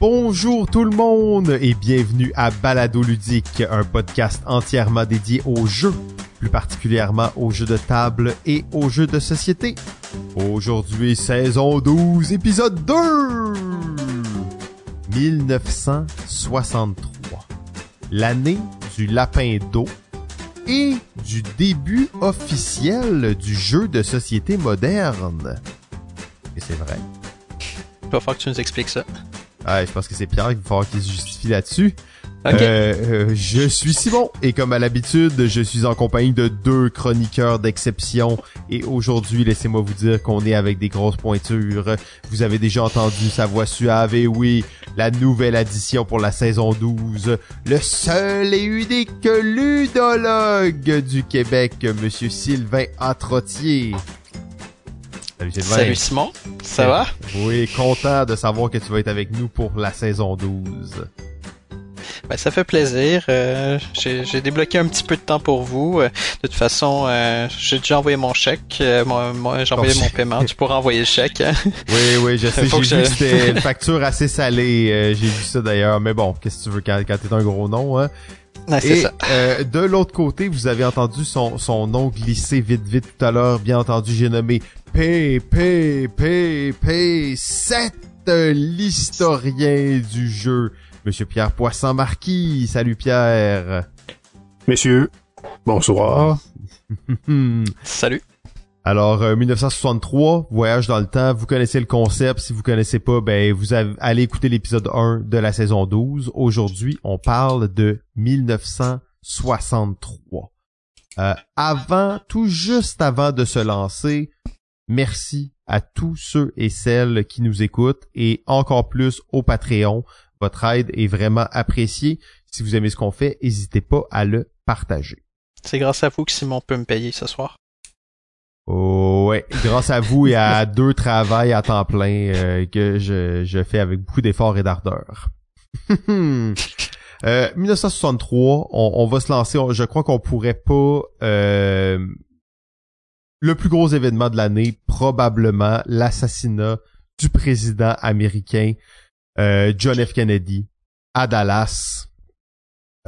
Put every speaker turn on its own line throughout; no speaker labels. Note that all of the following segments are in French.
Bonjour tout le monde et bienvenue à Balado Ludique, un podcast entièrement dédié aux jeux, plus particulièrement aux jeux de table et aux jeux de société. Aujourd'hui, saison 12, épisode 2 1963. L'année du lapin d'eau et du début officiel du jeu de société moderne. Et c'est vrai.
Il va falloir que tu nous expliques ça.
Ah, je pense que c'est Pierre qui va falloir qu'il se justifie là-dessus. Euh, euh, je suis Simon et comme à l'habitude, je suis en compagnie de deux chroniqueurs d'exception et aujourd'hui, laissez-moi vous dire qu'on est avec des grosses pointures. Vous avez déjà entendu sa voix suave et oui, la nouvelle addition pour la saison 12, le seul et unique ludologue du Québec, monsieur Sylvain Atrotier. Salut Sylvain.
Salut Simon, ça va?
Oui, content de savoir que tu vas être avec nous pour la saison 12.
Ben, ça fait plaisir. Euh, j'ai débloqué un petit peu de temps pour vous. Euh, de toute façon, euh, j'ai déjà envoyé mon chèque. Moi, moi, j'ai envoyé
Ton
mon paiement. Tu pourras envoyer le chèque. hein.
Oui, oui, je sais, j'ai vu
je-
que c'était une facture assez salée, j'ai vu ça d'ailleurs, mais bon, qu'est-ce que tu veux quand, quand t'es un gros nom, hein? Et
ça.
de l'autre côté, vous avez entendu son, son nom glisser vite vite tout à l'heure, bien entendu, j'ai nommé P, P, P, P, 7, l'historien du jeu, Monsieur Pierre Poisson-Marquis. Salut Pierre!
Messieurs, bonsoir.
Hmm.
Salut.
Alors, euh, 1963, voyage dans le temps, vous connaissez le concept. Si vous connaissez pas, ben vous avez, allez écouter l'épisode 1 de la saison 12. Aujourd'hui, on parle de 1963. Euh, avant, tout juste avant de se lancer, merci à tous ceux et celles qui nous écoutent et encore plus au Patreon. Votre aide est vraiment appréciée. Si vous aimez ce qu'on fait, n'hésitez pas à le partager.
C'est grâce à vous que Simon peut me payer ce soir.
Oh, ouais, grâce à vous et à deux travails à temps plein euh, que je, je fais avec beaucoup d'efforts et d'ardeur. euh, 1963, on, on va se lancer. on- je crois qu'on pourrait pas. euh, le plus gros événement de l'année, probablement l'assassinat du président américain euh, John F. Kennedy à Dallas.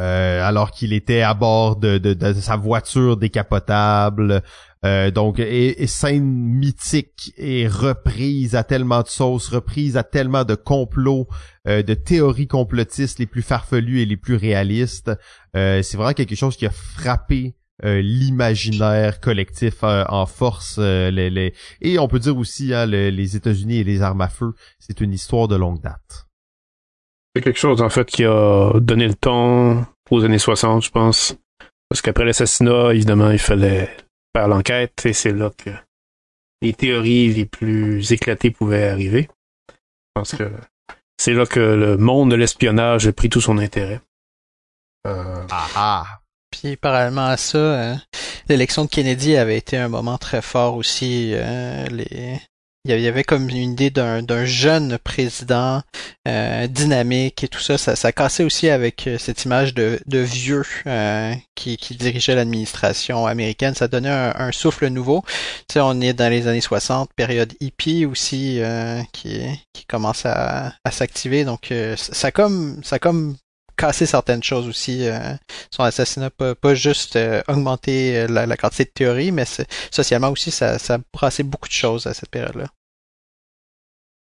euh, alors qu'il était à bord de, sa voiture décapotable, euh, donc, et, et scène mythique et reprise à tellement de sauces, reprise à tellement de complots, de théories complotistes les plus farfelues et les plus réalistes. C'est vraiment quelque chose qui a frappé euh, l'imaginaire collectif euh, en force. euh, les, les- Et on peut dire aussi, hein, le- les États-Unis et les armes à feu, c'est une histoire de longue date.
C'est quelque chose, en fait, qui a donné le ton aux années 60, je pense. Parce qu'après l'assassinat, évidemment, il fallait faire l'enquête et c'est là que les théories les plus éclatées pouvaient arriver. Je pense que c'est là que le monde de l'espionnage a pris tout son intérêt. Euh,
Ah ah!
Puis parallèlement à ça, euh, l'élection de Kennedy avait été un moment très fort aussi. euh. Il y avait- comme une idée d'un jeune président euh, dynamique et tout ça. ça. Ça cassait aussi avec cette image de, vieux qui, dirigeait l'administration américaine. Ça donnait un, souffle nouveau. Tu on est dans les années 60, période hippie aussi qui, qui commence à, à s'activer. Donc ça comme ça comme cassé certaines choses aussi. euh, son assassinat pas, pas juste euh, augmenter euh, la, la quantité de théories, mais socialement aussi, ça, ça a brassé beaucoup de choses à cette période-là.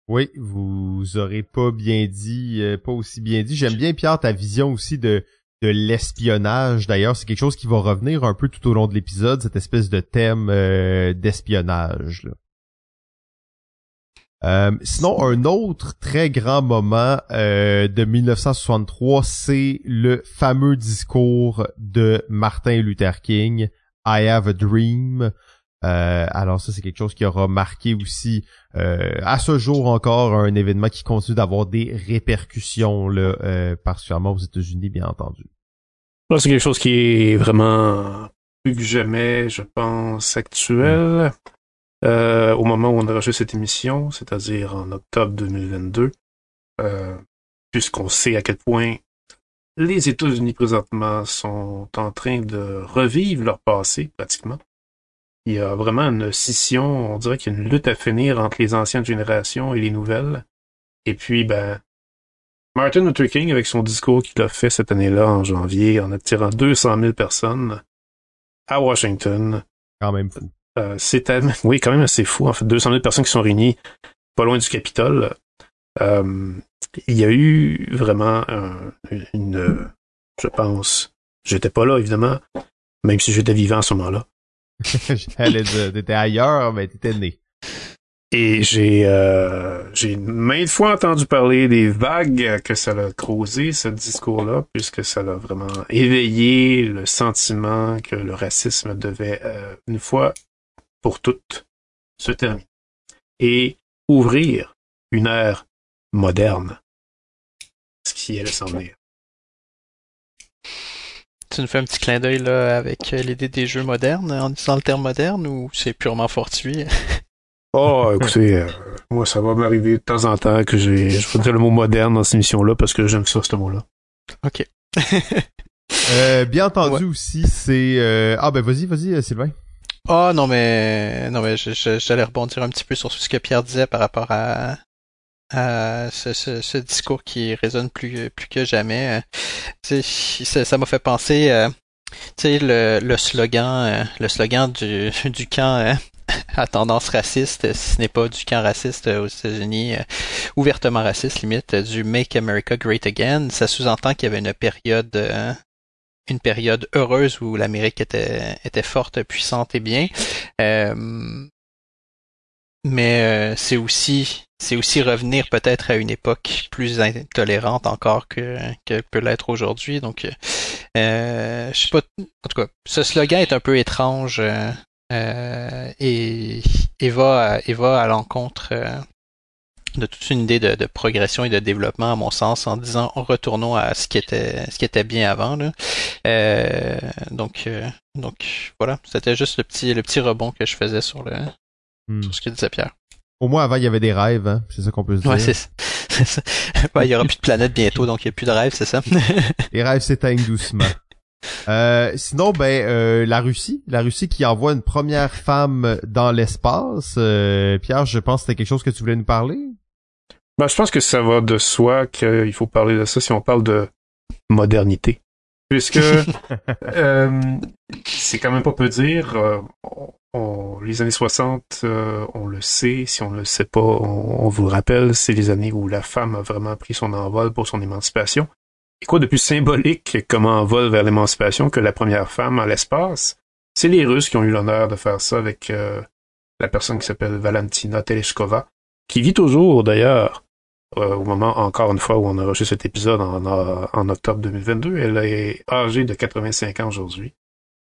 Oui, vous aurez pas bien dit, pas aussi bien dit. J'aime bien Pierre ta vision aussi de de l'espionnage. D'ailleurs, c'est quelque chose qui va revenir un peu tout au long de l'épisode, cette espèce de thème d'espionnage. Euh, sinon, un autre très grand moment euh, de 1963, c'est le fameux discours de Martin Luther King, I Have a Dream. Euh, alors ça, c'est quelque chose qui aura marqué aussi euh, à ce jour encore un événement qui continue d'avoir des répercussions, là, euh, particulièrement aux États-Unis, bien entendu.
Là, c'est quelque chose qui est vraiment plus que jamais, je pense, actuel. Euh, au moment où on enregistre cette émission, c'est-à-dire en octobre 2022, euh, puisqu'on sait à quel point les États-Unis présentement sont en train de revivre leur passé, pratiquement. Il y a vraiment une scission, on dirait qu'il y a une lutte à finir entre les anciennes générations et les nouvelles. Et puis, ben, Martin Luther King, avec son discours qu'il a fait cette année-là, en janvier, en attirant 200 000 personnes à Washington.
Quand même.
Euh, c'était, oui, quand même assez fou. En fait, 200 000 personnes qui sont réunies pas loin du Capitole. Euh, il y a eu vraiment une, je pense, j'étais pas là évidemment, même si j'étais vivant à ce moment-là.
J'allais dire, t'étais ailleurs, mais t'étais né.
Et j'ai euh, j'ai maintes fois entendu parler des vagues que ça a causé, ce discours-là, puisque ça a vraiment éveillé le sentiment que le racisme devait, euh, une fois pour toutes, se terminer. Et ouvrir une ère moderne. Ce qui allait s'en venir.
Tu nous fais un petit clin d'œil là avec l'idée des jeux modernes en disant le terme moderne ou c'est purement fortuit?
Oh, écoutez, euh, moi, ça va m'arriver de temps en temps que j'ai, je vais dire le mot moderne dans cette émission-là parce que j'aime ça, ce mot-là.
OK.
euh, bien entendu aussi, c'est... Euh... Ah ben vas-y, vas-y, euh, Sylvain.
Oh non mais non mais j'allais rebondir un petit peu sur ce que Pierre disait par rapport à, à ce, ce, discours qui résonne plus plus que jamais. ça m'a fait penser, euh, le, le slogan, le slogan du, du camp à tendance raciste, si ce n'est pas du camp raciste aux États-Unis, euh, ouvertement raciste limite, du Make America Great Again, ça sous-entend qu'il y avait une période euh, une période heureuse où l'Amérique était, était forte, puissante et bien. Euh, mais c'est aussi c'est aussi revenir peut-être à une époque plus intolérante encore que, que peut l'être aujourd'hui. Donc, euh, je sais pas. En tout cas, ce slogan est un peu étrange euh, et, et, va, et va à l'encontre euh, de toute une idée de, de, progression et de développement à mon sens en disant retournons à ce qui était ce qui était bien avant là. Euh, donc euh, donc voilà. C'était juste le petit le petit rebond que je faisais sur le hmm. sur ce que disait Pierre.
Au moins avant il y avait des rêves hein? c'est ça qu'on peut se dire.
ouais c'est ça. Il y aura plus de planète bientôt donc il n'y a plus de rêves c'est ça.
Les rêves s'éteignent doucement euh, sinon, ben euh, la Russie, la Russie qui envoie une première femme dans l'espace. Euh, Pierre, je pense que c'était quelque chose que tu voulais nous parler?
Ben, je pense que ça va de soi qu'il faut parler de ça si on parle de modernité, puisque c'est quand même pas peu dire. les années 60, on le sait. Si on le sait pas, on vous rappelle, c'est les années où la femme a vraiment pris son envol pour son émancipation. Et quoi de plus symbolique comme envol vers l'émancipation que la première femme à l'espace? C'est les Russes qui ont eu l'honneur de faire ça avec euh, la personne qui s'appelle Valentina Tereshkova, qui vit toujours d'ailleurs, euh, au moment encore une fois où on a reçu cet épisode en, octobre 2022. Elle est âgée de 85 ans aujourd'hui.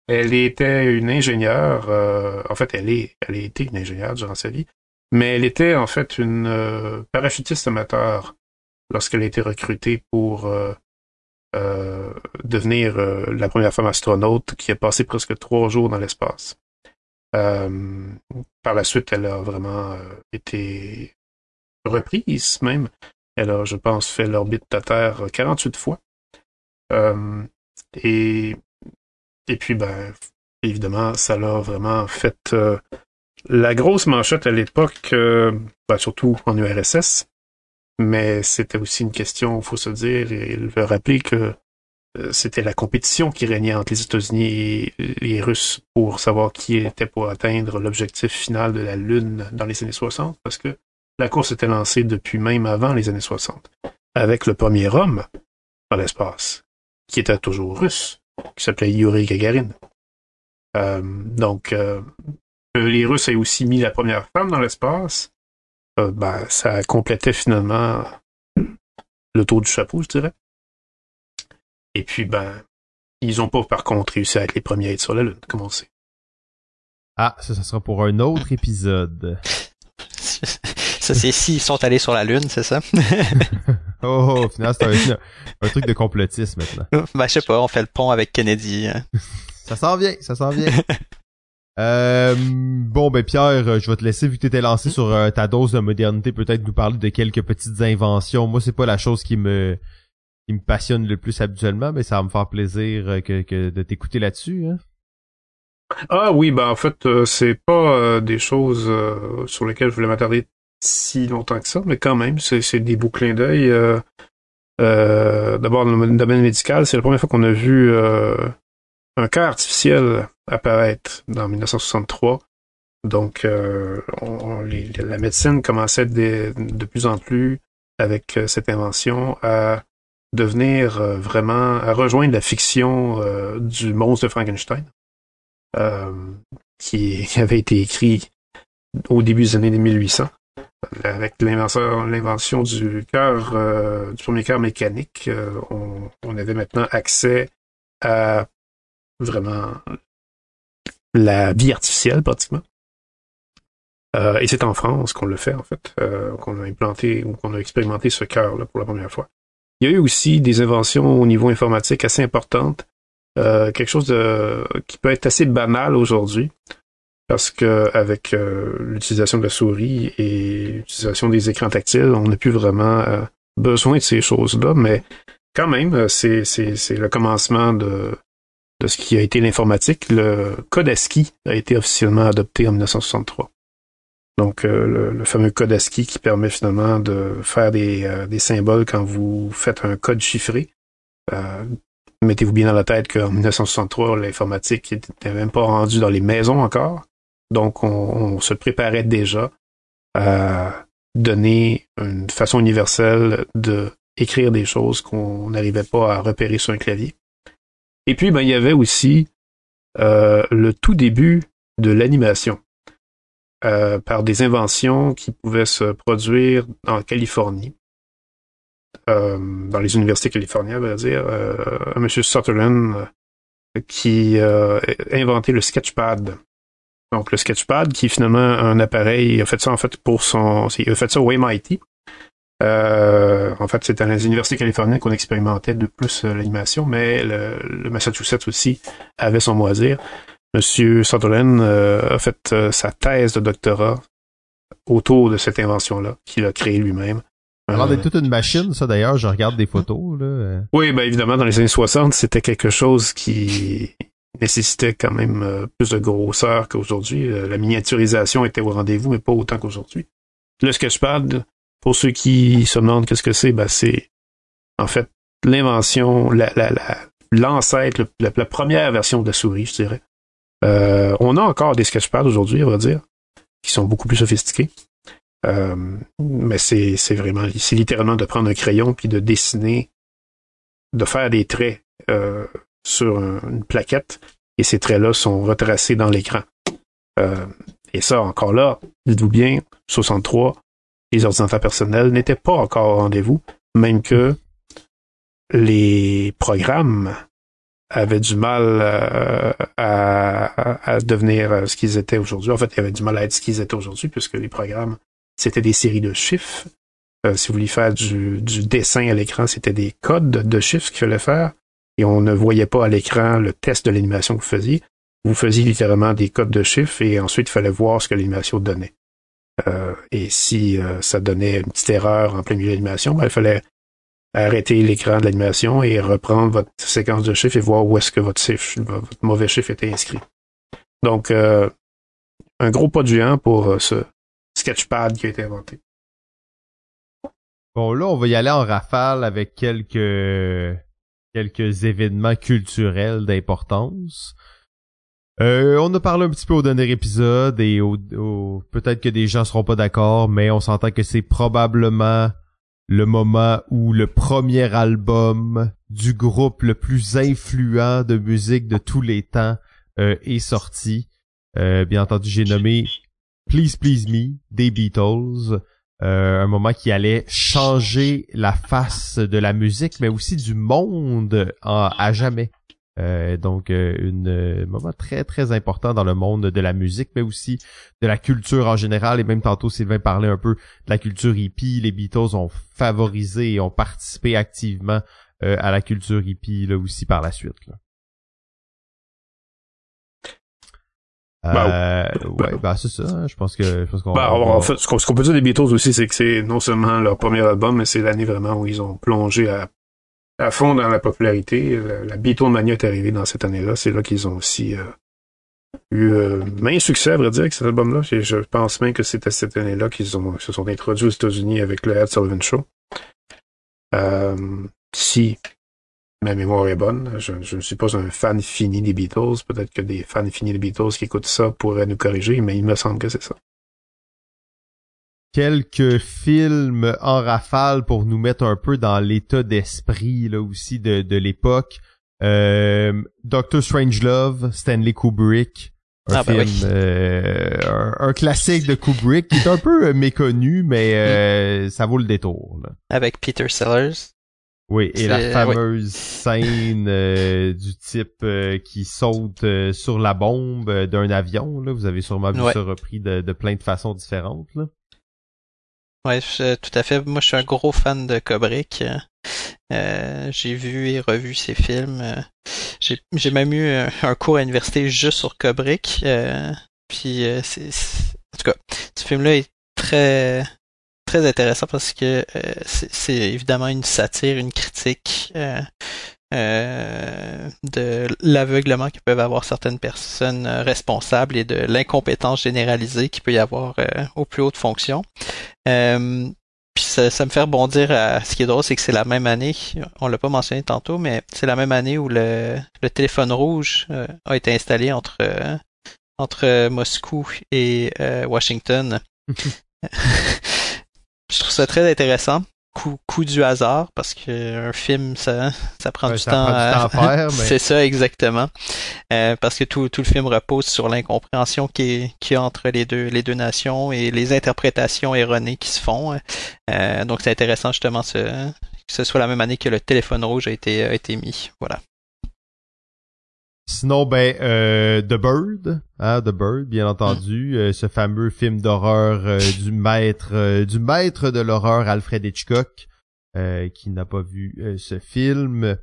Elle était une ingénieure, euh, en fait elle est, elle a été une ingénieure durant sa vie, mais elle était en fait une parachutiste amateur lorsqu'elle a été recrutée pour euh, devenir euh, la première femme astronaute qui a passé presque trois jours dans l'espace. Euh, par la suite, elle a vraiment été reprise même. Elle a, je pense, fait l'orbite de Terre 48 fois. et, et puis, ben, évidemment, ça l'a vraiment fait la grosse manchette à l'époque, ben, surtout en URSS, mais c'était aussi une question, faut se dire, et il veut rappeler que euh, c'était la compétition qui régnait entre les États-Unis et les Russes pour savoir qui était pour atteindre l'objectif final de la Lune dans les années 60, parce que la course était lancée depuis même avant les années 60, avec le premier homme dans l'espace, qui était toujours russe, qui s'appelait Yuri Gagarin. Euh, donc, euh, les Russes aient aussi mis la première femme dans l'espace, euh, ben, ça complétait finalement le tour du chapeau, je dirais. Et puis, ben, ils ont pas par contre réussi à être les premiers à être sur la Lune, comme on sait.
Ah, ça, ça sera pour un autre épisode.
ça, c'est s'ils sont allés sur la Lune, c'est ça?
oh, finalement, c'est un, truc de complotisme maintenant.
Ben, je sais pas, on fait le pont avec Kennedy. Hein.
ça s'en vient, ça s'en vient. Euh, bon ben Pierre, euh, je vais te laisser vu que t'étais lancé sur euh, ta dose de modernité, peut-être nous parler de quelques petites inventions. Moi, c'est pas la chose qui me qui me passionne le plus habituellement, mais ça va me faire plaisir que, que de t'écouter là-dessus. Hein?
Ah oui, ben en fait, c'est pas des choses sur lesquelles je voulais m'attarder si longtemps que ça, mais quand même, c'est des beaux clins d'œil. Euh, D'abord, dans le domaine médical, c'est la première fois qu'on a vu euh, un cœur artificiel apparaître dans 1963. Donc, euh, on, les, la médecine commençait de, plus en plus avec euh, cette invention à devenir euh, vraiment, à rejoindre la fiction euh, du monstre de Frankenstein, qui, avait été écrit au début des années 1800 avec l'invention du cœur, du premier cœur mécanique, on, on, avait maintenant accès à vraiment la vie artificielle pratiquement. Euh, et c'est en France qu'on le fait en fait, euh, qu'on a implanté ou qu'on a expérimenté ce cœur-là pour la première fois. Il y a eu aussi des inventions au niveau informatique assez importantes, euh, quelque chose de, qui peut être assez banal aujourd'hui, parce que avec euh, l'utilisation de la souris et l'utilisation des écrans tactiles, on n'a plus vraiment euh, besoin de ces choses-là, mais quand même, euh, c'est, c'est, c'est le commencement de, de ce qui a été l'informatique. Le code ASCII a été officiellement adopté en 1963. Donc, euh, le, fameux code ASCII qui permet finalement de faire des, euh, des symboles quand vous faites un code chiffré. mettez-vous bien dans la tête qu'en 1963, l'informatique n'était même pas rendue dans les maisons encore. Donc, on, on, se préparait déjà à donner une façon universelle de écrire des choses qu'on n'arrivait pas à repérer sur un clavier. Et puis, ben, il y avait aussi euh, le tout début de l'animation euh, par des inventions qui pouvaient se produire en Californie, euh, dans les universités californiennes, à dire, euh, monsieur Sutherland qui a inventé le sketchpad donc le Sketchpad, qui est finalement un appareil, il a fait ça en fait pour son. Il a fait ça au MIT. Euh, en fait, c'est à les universités californiennes qu'on expérimentait de plus euh, l'animation, mais le, le, Massachusetts aussi avait son mot à dire. Monsieur Sutherland euh, a fait euh, sa thèse de doctorat autour de cette invention-là, qu'il a créée lui-même.
Alors, c'est toute une machine, ça d'ailleurs, je regarde des photos. Là.
Oui, ben évidemment, dans les années 60, c'était quelque chose qui nécessitait quand même euh, plus de grosseur qu'aujourd'hui. Euh, la miniaturisation était au rendez-vous, mais pas autant qu'aujourd'hui. Le Sketchpad, pour ceux qui se demandent qu'est-ce que c'est, ben c'est en fait l'invention, la, la, la, l'ancêtre, la, première version de la souris, je dirais. Euh, on a encore des Sketchpads aujourd'hui, on va dire, qui sont beaucoup plus sophistiqués. Euh, mais c'est, c'est vraiment, c'est littéralement de prendre un crayon puis de dessiner, de faire des traits euh, sur une plaquette et ces traits-là sont retracés dans l'écran. Euh, et ça, encore là, dites-vous bien, 63, les ordinateurs personnels n'étaient pas encore au rendez-vous, même que les programmes avaient du mal euh, à, à, devenir ce qu'ils étaient aujourd'hui. En fait, ils avaient du mal à être ce qu'ils étaient aujourd'hui, puisque les programmes, c'était des séries de chiffres. Euh, si vous vouliez faire du, du dessin à l'écran, c'était des codes de chiffres qu'il fallait faire et on ne voyait pas à l'écran le test de l'animation que vous faisiez. Vous faisiez littéralement des codes de chiffres et ensuite il fallait voir ce que l'animation donnait. Euh, et si euh, ça donnait une petite erreur en plein milieu de l'animation, ben, il fallait arrêter l'écran de l'animation et reprendre votre séquence de chiffres et voir où est-ce que votre, chiffre, mauvais chiffre était inscrit. Donc, euh, un gros pas de géant pour ce sketchpad qui a été inventé.
Bon, là, on va y aller en rafale avec quelques événements culturels d'importance. Euh, on a parlé un petit peu au dernier épisode et au, peut-être que des gens seront pas d'accord, mais on s'entend que c'est probablement le moment où le premier album du groupe le plus influent de musique de tous les temps euh, est sorti. Euh, bien entendu, j'ai nommé Please Please Me des Beatles. Euh, un moment qui allait changer la face de la musique, mais aussi du monde à jamais. Euh, donc, euh, une, un moment très, très important dans le monde de la musique, mais aussi de la culture en général. Et même tantôt, Sylvain parlait un peu de la culture hippie. Les Beatles ont favorisé et ont participé activement à la culture hippie là aussi par la suite. Là. Euh, ouais, bah c'est ça. Hein. Je pense que je pense qu'on.
Bah, en fait, ce qu'on peut dire des Beatles aussi, c'est que c'est non seulement leur premier album, mais c'est l'année vraiment où ils ont plongé à, à fond dans la popularité. La, la Beatlemania est arrivée dans cette année-là. C'est là, qu'ils ont aussi euh, eu euh, main succès, à vrai dire, avec cet album-là. Je pense même que c'était cette année-là qu'ils se sont introduits aux États-Unis avec le Ed Sullivan Show. Euh, si ma mémoire est bonne, je, je ne suis pas un fan fini des Beatles. Peut-être que des fans finis des Beatles qui écoutent ça pourraient nous corriger, mais il me semble que c'est ça.
Quelques films en rafale pour nous mettre un peu dans l'état d'esprit là aussi de, de l'époque. Euh, Doctor Strangelove, Stanley Kubrick, un
Ah, ben
film,
oui.
euh, un, un classique de Kubrick qui est un peu euh, méconnu, mais euh, ça vaut le détour. là.
Avec Peter Sellers.
Oui, et la
C'est-
fameuse scène euh, du type euh, qui saute euh, sur la bombe euh, d'un avion. Là, vous avez sûrement vu
Ouais.
ça repris de, de plein de façons différentes. Là.
Ouais, je- tout à fait. Moi, je suis un gros fan de Kubrick. Euh, j'ai vu et revu ses films. Euh, J'ai même eu un, cours à l'université juste sur Kubrick. Euh, puis, euh, c'est, en tout cas, ce film-là est très très intéressant parce que euh, c'est évidemment une satire, une critique euh, de l'aveuglement que peuvent avoir certaines personnes euh, responsables et de l'incompétence généralisée qu'il peut y avoir euh, aux plus hautes fonctions. Euh, puis ça, ça me fait rebondir à ce qui est drôle, c'est que c'est la même année, on l'a pas mentionné tantôt, mais c'est la même année où le, le téléphone rouge a été installé entre entre Moscou et Washington. Je trouve ça très intéressant. Coup, coup du hasard, parce que un film, ça, ça prend
Ouais,
du
ça
temps
prend
à,
temps à faire, mais-
C'est ça, exactement. Euh, parce que tout, tout le film repose sur l'incompréhension qui est- qu'il y a entre les deux, les deux nations et les interprétations erronées qui se font. Euh, donc c'est intéressant justement ce, que ce soit la même année que le téléphone rouge a été, a été mis. Voilà.
Sinon, ben, euh, The Bird, hein, The Bird, bien entendu, euh, ce fameux film d'horreur euh, du maître, euh, du maître de l'horreur Alfred Hitchcock, euh, qui n'a pas vu ce film.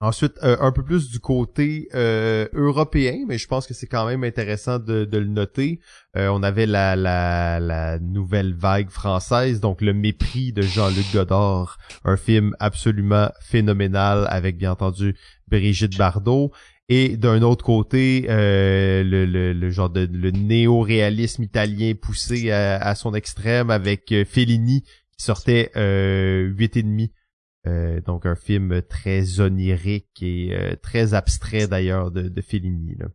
Ensuite, un peu plus du côté euh, européen, mais je pense que c'est quand même intéressant de, de le noter. Euh, on avait la, la, la nouvelle vague française, donc Le Mépris de Jean-Luc Godard, un film absolument phénoménal avec bien entendu Brigitte Bardot. Et d'un autre côté, euh, le, le, le genre de le néo-réalisme italien poussé à, à son extrême avec euh, Fellini qui sortait euh, huit et demi. Euh, donc un film très onirique et euh, très abstrait d'ailleurs de, de Fellini. Là.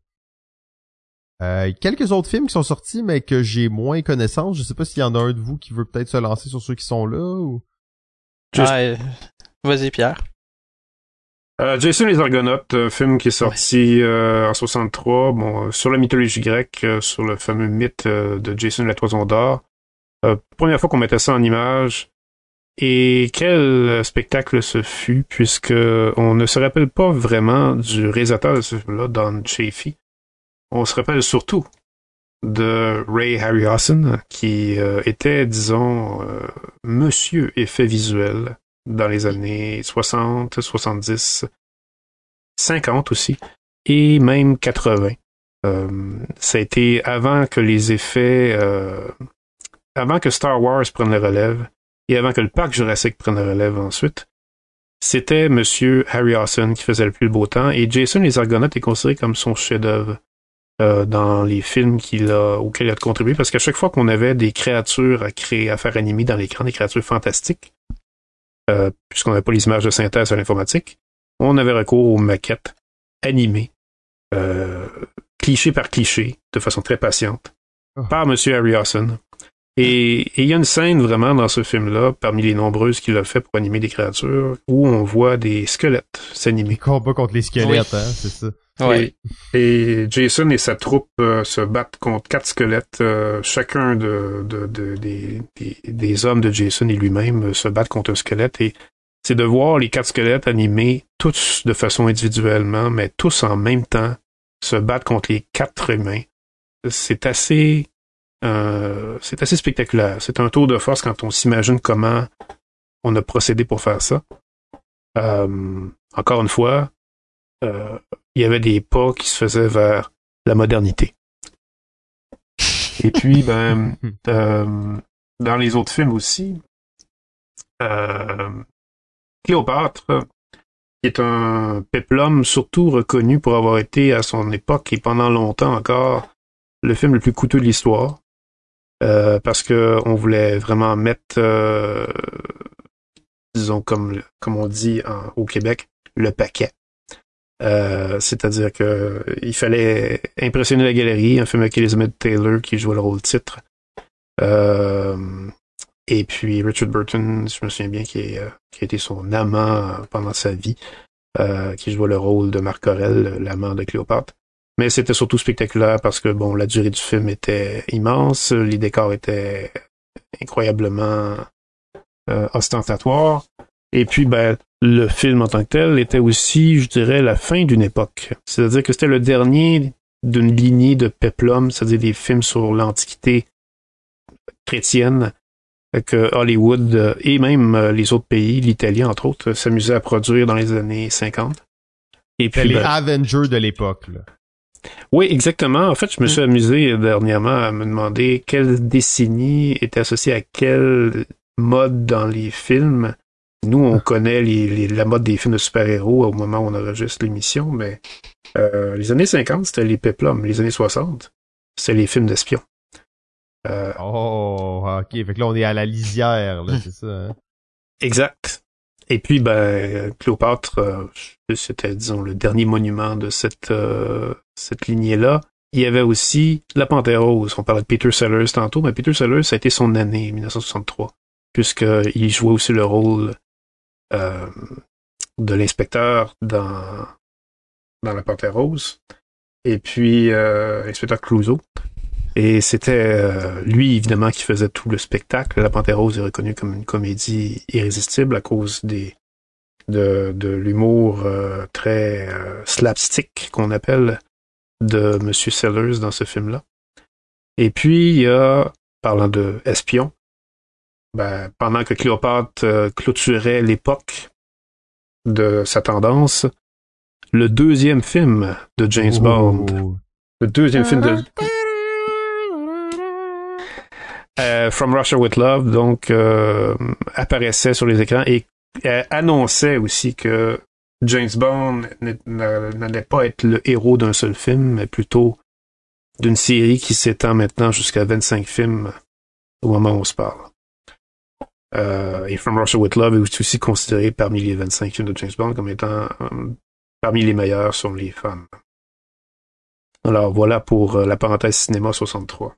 Euh, quelques autres films qui sont sortis mais que j'ai moins connaissance. Je sais pas s'il y en a un de vous qui veut peut-être se lancer sur ceux qui sont là ou?
Juste-
Ah, euh, Vas-y Pierre.
Euh, Jason les Argonautes, un film qui est sorti euh, en 63, bon, euh, sur la mythologie grecque, euh, sur le fameux mythe euh, de Jason et la Toison d'Or. Euh, première fois qu'on mettait ça en image. Et quel euh, spectacle ce fut, puisque on ne se rappelle pas vraiment du réalisateur de ce film-là, Don Chaffee. On se rappelle surtout de Ray Harryhausen, qui euh, était, disons, euh, monsieur effet visuel dans les années 60, 70, 50 aussi, et même 80. Euh, ça a été avant que les effets, euh, avant que Star Wars prenne la relève, et avant que le parc Jurassic prenne la relève ensuite, c'était Monsieur Harryhausen qui faisait le plus beau temps, et Jason les Argonautes est considéré comme son chef-d'œuvre euh, dans les films qu'il a, auxquels il a contribué, parce qu'à chaque fois qu'on avait des créatures à créer, à faire animer dans l'écran, des créatures fantastiques, euh, puisqu'on n'avait pas les images de synthèse à l'informatique, on avait recours aux maquettes animées, euh, cliché par cliché, de façon très patiente,
Oh.
par M. Harryhausen. Et et il y a une scène vraiment dans ce film-là, parmi les nombreuses qu'il a fait pour animer des créatures, où on voit des squelettes s'animer.
combats contre les squelettes,
Oui.
hein, c'est ça.
Et, Jason et sa troupe euh, se battent contre quatre squelettes. euh, chacun de, de- de- des, hommes de Jason et lui-même euh, se battent contre un squelette. Et c'est de voir les quatre squelettes animés, tous de façon individuellement, mais tous en même temps, se battre contre les quatre humains. C'est assez, c'est assez spectaculaire. C'est un tour de force quand on s'imagine comment on a procédé pour faire ça. Encore une fois, euh, il y avait des pas qui se faisaient vers la modernité. Et puis, ben, euh, dans les autres films aussi, euh, Cléopâtre, qui est un péplum surtout reconnu pour avoir été à son époque et pendant longtemps encore le film le plus coûteux de l'histoire, euh, parce que on voulait vraiment mettre, euh, disons comme comme on dit au Québec, le paquet. Euh, c'est-à-dire que il fallait impressionner la galerie, un film avec Elizabeth Taylor qui jouait le rôle titre. Euh, et puis Richard Burton, je me souviens bien, qui, a été son amant pendant sa vie, qui jouait le rôle de Marc Aurel, l'amant de Cléopâtre. Mais c'était surtout spectaculaire parce que bon, la durée du film était immense, les décors étaient incroyablement euh, ostentatoires. Et puis, ben, le film en tant que tel était aussi, je dirais, la fin d'une époque. C'est-à-dire que c'était le dernier d'une lignée de peplum, c'est-à-dire des films sur l'Antiquité chrétienne que Hollywood euh, et même euh, les autres pays, l'Italie entre autres, s'amusaient à produire dans les années 50.
Et puis les ben, Avengers de l'époque.
Oui, exactement. En fait, je me suis amusé dernièrement à me demander quelle décennie était associée à quel mode dans les films. Nous, on connaît les, la mode des films de super-héros au moment où on enregistre l'émission, mais euh, les années 50, c'était les peplums. Les années 60, c'était les films d'espions.
Euh, oh, ok. Fait que là, on est à la lisière, là, c'est ça. Hein?
Exact. Et puis, ben, Cléopâtre, euh, c'était, disons, le dernier monument de cette, euh, cette lignée-là. Il y avait aussi La Panthère Rose. On parlait de Peter Sellers tantôt, mais Peter Sellers, ça a été son année, 1963, puisqu'il jouait aussi le rôle euh, de l'inspecteur dans, dans La Panthère Rose. Et puis, l'inspecteur Clouseau. Et c'était lui, évidemment, qui faisait tout le spectacle. La Panthère Rose est reconnue comme une comédie irrésistible à cause des de, de l'humour euh, très euh, slapstick qu'on appelle de Monsieur Sellers dans ce film-là. Et puis il y a, parlant de espion, ben, pendant que Cléopâtre euh, clôturait l'époque de sa tendance, le deuxième film de James Bond, le deuxième film de From Russia with Love, donc apparaissait sur les écrans et annonçait aussi que James Bond n'allait pas être le héros d'un seul film, mais plutôt d'une série qui s'étend maintenant jusqu'à 25 films au moment où on se parle. Euh, et From Russia with Love est aussi considéré parmi les 25 films de James Bond comme étant euh, parmi les meilleurs sur les femmes. Alors voilà pour euh, la parenthèse cinéma 63.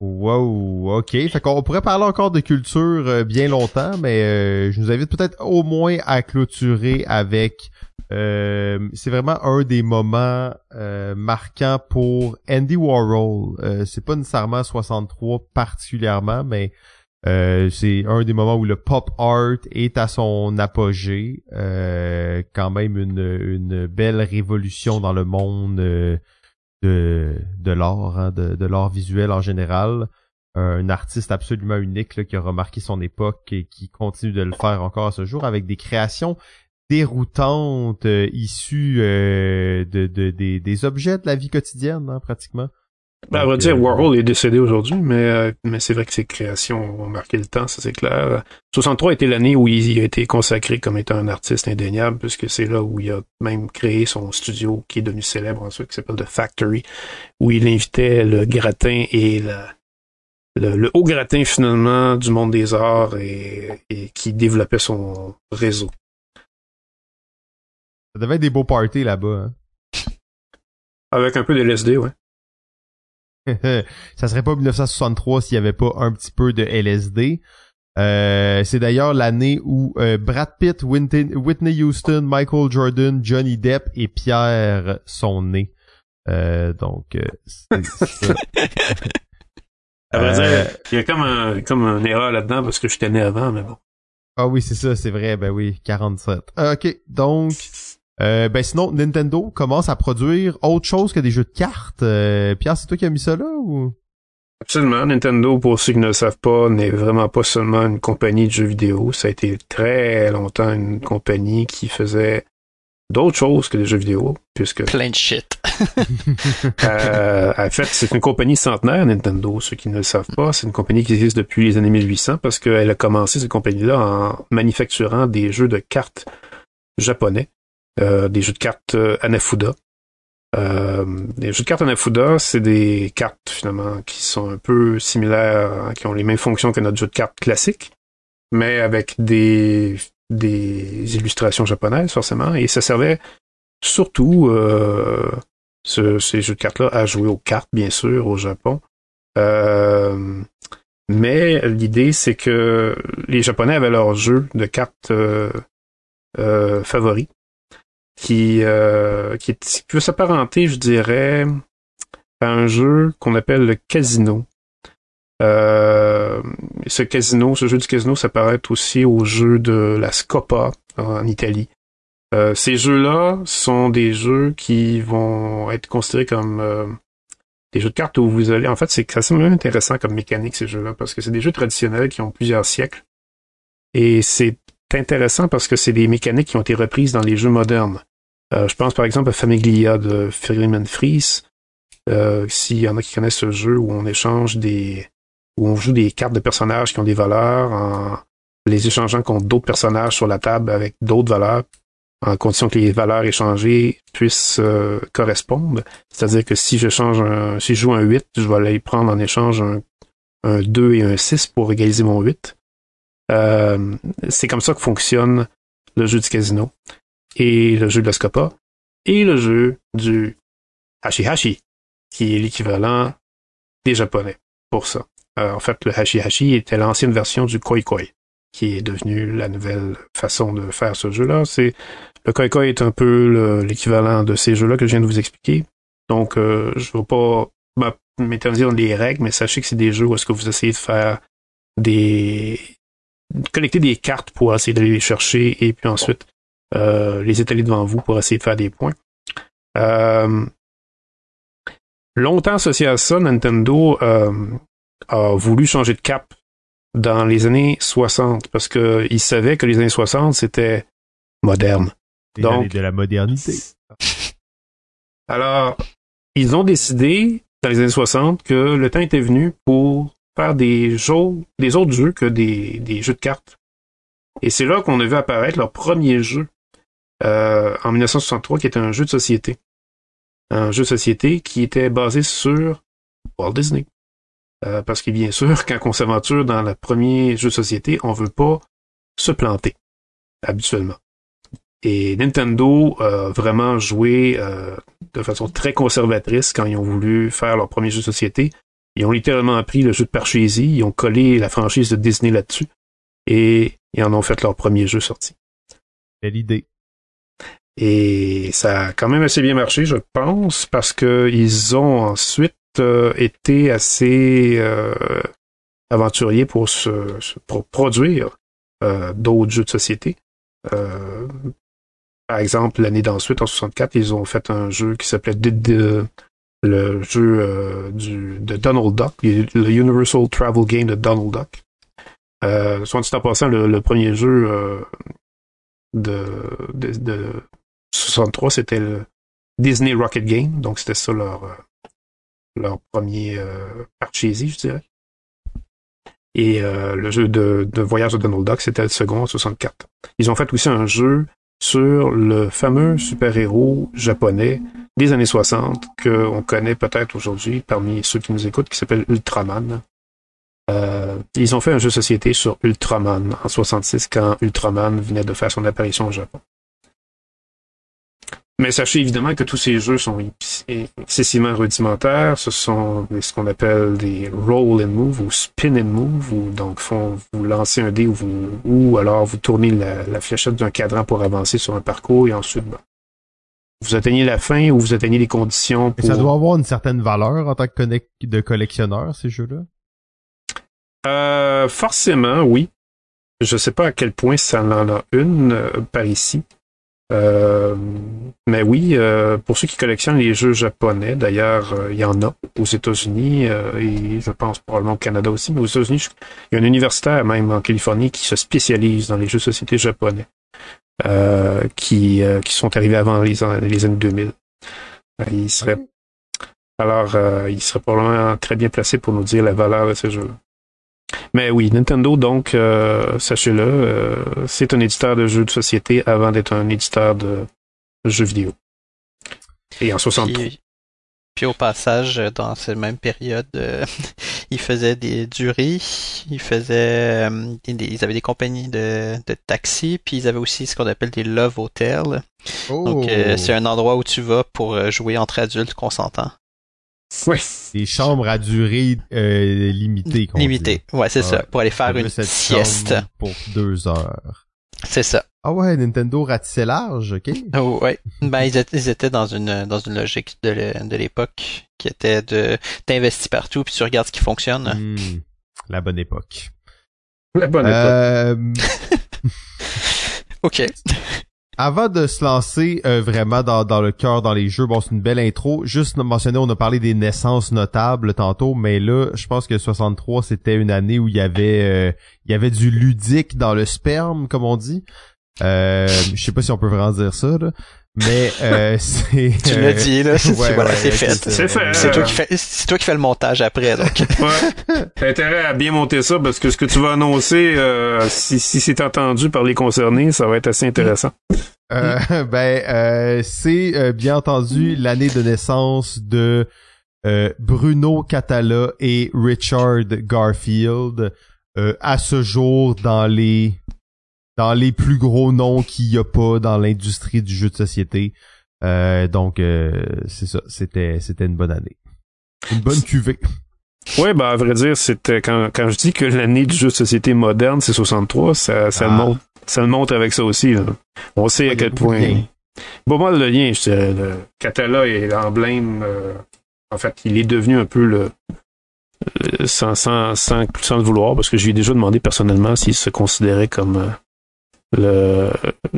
Wow, ok. Fait qu'on pourrait parler encore de culture euh, bien longtemps, mais euh, je nous invite peut-être au moins à clôturer avec. Euh, c'est vraiment un des moments marquants pour Andy Warhol. c'est pas nécessairement 63 particulièrement, mais c'est un des moments où le pop art est à son apogée. quand même une, belle révolution dans le monde de, de l'art, hein, de, l'art visuel en général. Un artiste absolument unique qui a remarqué son époque et qui continue de le faire encore à ce jour avec des créations déroutantes euh, issues euh, de, de, des, objets de la vie quotidienne, hein, pratiquement.
Ben, on va dire, euh, Warhol est décédé aujourd'hui, mais, euh, mais c'est vrai que ses créations ont marqué le temps, ça c'est clair. 63 était l'année où il a été consacré comme étant un artiste indéniable, puisque c'est là où il a même créé son studio qui est devenu célèbre ensuite, qui s'appelle The Factory, où il invitait le gratin et le, haut gratin finalement du monde des arts et, et qui développait son réseau.
Ça devait être des beaux parties là-bas. Hein?
Avec un peu de LSD, ouais.
ça serait pas 1963 s'il y avait pas un petit peu de LSD. Euh, c'est d'ailleurs l'année où euh, Brad Pitt, Whitney Houston, Michael Jordan, Johnny Depp et Pierre sont nés. Euh, donc, c'est ça.
À vrai dire, il y a comme un, comme un erreur là-dedans parce que j'étais né avant, mais bon.
Ah oui, c'est ça, c'est vrai, ben oui, 47. ok, donc, euh, ben sinon, Nintendo commence à produire autre chose que des jeux de cartes. Euh, Pierre, c'est toi qui as mis ça là ou?
Absolument. Nintendo, pour ceux qui ne le savent pas, n'est vraiment pas seulement une compagnie de jeux vidéo. Ça a été très longtemps une compagnie qui faisait d'autres choses que des jeux vidéo, puisque...
Plein de shit.
euh, en fait, c'est une compagnie centenaire, Nintendo. Ceux qui ne le savent pas, c'est une compagnie qui existe depuis les années 1800 parce qu'elle a commencé, cette compagnie-là, en manufacturant des jeux de cartes japonais. Euh, des jeux de cartes euh, Anafuda. Euh, les jeux de cartes Anafuda, c'est des cartes finalement qui sont un peu similaires, hein, qui ont les mêmes fonctions que notre jeu de cartes classique, mais avec des, des illustrations japonaises, forcément, et ça servait surtout, euh, ce, ces jeux de cartes-là, à jouer aux cartes, bien sûr, au Japon. Euh, mais l'idée, c'est que les Japonais avaient leur jeu de cartes euh, favoris, qui, euh, qui, qui peut s'apparenter, je dirais, à un jeu qu'on appelle le casino. Euh, ce casino, ce jeu du casino s'apparente aussi au jeu de la Scopa en Italie. Euh, ces jeux-là sont des jeux qui vont être considérés comme euh, des jeux de cartes où vous allez... En fait, c'est assez intéressant comme mécanique, ces jeux-là, parce que c'est des jeux traditionnels qui ont plusieurs siècles. Et c'est intéressant parce que c'est des mécaniques qui ont été reprises dans les jeux modernes. Euh, je pense par exemple à Famiglia de Freeman Fries. Euh, S'il y en a qui connaissent ce jeu où on échange des, où on joue des cartes de personnages qui ont des valeurs en les échangeant contre d'autres personnages sur la table avec d'autres valeurs, en condition que les valeurs échangées puissent euh, correspondre. C'est-à-dire que si je change un, si je joue un 8, je vais aller prendre en échange un, un 2 et un 6 pour égaliser mon 8. Euh, c'est comme ça que fonctionne le jeu du casino et le jeu de la Scopa et le jeu du Hashi Hashi, qui est l'équivalent des Japonais pour ça. Euh, en fait, le Hashi Hashi était l'ancienne version du Koi Koi, qui est devenu la nouvelle façon de faire ce jeu-là. C'est le Koi Koi est un peu l'équivalent de ces jeux-là que je viens de vous expliquer. Donc, euh, je ne vais pas m'éterniser dans les règles, mais sachez que c'est des jeux où est-ce que vous essayez de faire des collecter des cartes pour essayer d'aller les chercher et puis ensuite les étaler devant vous pour essayer de faire des points. Euh, longtemps associé à ça, Nintendo euh, a voulu changer de cap dans les années 60 parce que il savait que les années 60 c'était moderne.
Les Donc de la modernité.
Alors, ils ont décidé dans les années 60 que le temps était venu pour faire des jeux, des autres jeux que des, des jeux de cartes. Et c'est là qu'on a vu apparaître leur premier jeu euh, en 1963 qui était un jeu de société. Un jeu de société qui était basé sur Walt Disney. Euh, parce que bien sûr, quand on s'aventure dans le premier jeu de société, on veut pas se planter, habituellement. Et Nintendo a vraiment joué euh, de façon très conservatrice quand ils ont voulu faire leur premier jeu de société. Ils ont littéralement pris le jeu de Parcheesi, ils ont collé la franchise de Disney là-dessus, et ils en ont fait leur premier jeu sorti.
Belle idée.
Et ça a quand même assez bien marché, je pense, parce que ils ont ensuite euh, été assez euh, aventuriers pour se, pour produire euh, d'autres jeux de société. Euh, par exemple, l'année d'ensuite, en 64, ils ont fait un jeu qui s'appelait le jeu euh, du, de Donald Duck, le Universal Travel Game de Donald Duck. Euh, soit en passant, le, le premier jeu euh, de, de, de, 63, c'était le Disney Rocket Game, donc c'était ça leur, euh, leur premier euh, je dirais. Et euh, le jeu de, voyage de Donald Duck, c'était le second en 64. Ils ont fait aussi un jeu sur le fameux super-héros japonais des années 60 qu'on connaît peut-être aujourd'hui parmi ceux qui nous écoutent, qui s'appelle Ultraman. Euh, ils ont fait un jeu société sur Ultraman en 66 quand Ultraman venait de faire son apparition au Japon. Mais sachez évidemment que tous ces jeux sont excessivement rudimentaires. Ce sont ce qu'on appelle des roll and move ou spin and move, où donc font vous lancer un dé ou, vous, ou alors vous tournez la, la fléchette d'un cadran pour avancer sur un parcours et ensuite vous atteignez la fin ou vous atteignez les conditions pour...
ça doit avoir une certaine valeur en tant que de collectionneur, ces jeux-là?
Euh, forcément, oui. Je sais pas à quel point ça en a une euh, par ici. Euh, mais oui, euh, pour ceux qui collectionnent les jeux japonais, d'ailleurs, euh, il y en a aux États-Unis et je pense probablement au Canada aussi, mais aux États-Unis, il y a un universitaire même en Californie qui se spécialise dans les jeux de société japonais, qui, qui sont arrivés avant les, les années 2000. il serait alors, il serait probablement très bien placé pour nous dire la valeur de ces jeux-là. Mais oui, Nintendo, donc, euh, sachez-le, euh, c'est un éditeur de jeux de société avant d'être un éditeur de jeux vidéo. Et en 63.
Puis, Puis au passage, dans cette même période, euh, ils faisaient des, du riz, ils faisaient, euh, des- ils avaient des compagnies de, de taxi, puis ils avaient aussi ce qu'on appelle des love hotels.
Oh,
Donc euh, c'est un endroit où tu vas pour jouer entre adultes consentants.
Oui.
des chambres à durée euh, limitée. qu'on
Limité. Ouais, c'est
Ah
ça. Pour aller faire une
cette
sieste.
Pour deux heures.
C'est ça.
Ah ouais, Nintendo ratissait large, ok.
Oh, ouais. Ben, ils étaient, ils étaient dans une, dans une logique de l'é- de l'époque qui était de, t'investis partout puis tu regardes ce qui fonctionne.
Hmm, la bonne époque.
La bonne époque.
Euh,
Ok.
Avant de se lancer euh, vraiment dans, dans le cœur dans les jeux, bon, c'est une belle intro. Juste mentionner, on a parlé des naissances notables tantôt, mais là, je pense que 63, c'était une année où il y avait euh, il y avait du ludique dans le sperme, comme on dit. Euh, je sais pas si on peut vraiment dire ça, là. Mais euh, c'est.
Tu
euh,
l'as dit, là. C'est,
ouais,
voilà,
ouais,
c'est fait.
C'est fait.
C'est
Euh,
toi qui fais, c'est toi qui fais le montage après, donc.
Ouais. T'as intérêt à bien monter ça parce que ce que tu vas annoncer, euh, si, si c'est entendu par les concernés, ça va être assez intéressant.
Euh, ben, euh, c'est euh, bien entendu l'année de naissance de euh, Bruno Catala et Richard Garfield. Euh, à ce jour, dans les dans les plus gros noms qu'il y a pas dans l'industrie du jeu de société. Euh, donc, euh, c'est ça. C'était c'était une bonne année. Une bonne cuvée.
Ouais, ben à vrai dire, c'était quand, quand je dis que l'année du jeu de société moderne, c'est 63, ça, ça,
Ah.
montre, ça le montre avec ça aussi. là. On sait
Ouais,
à quel
de
point.
liens.
Bon, moi, le lien, je dirais, le Catala est l'emblème. euh, en fait, il est devenu un peu le. le- sans, sans, sans, sans le vouloir, parce que je lui ai déjà demandé personnellement s'il se considérait comme euh, le,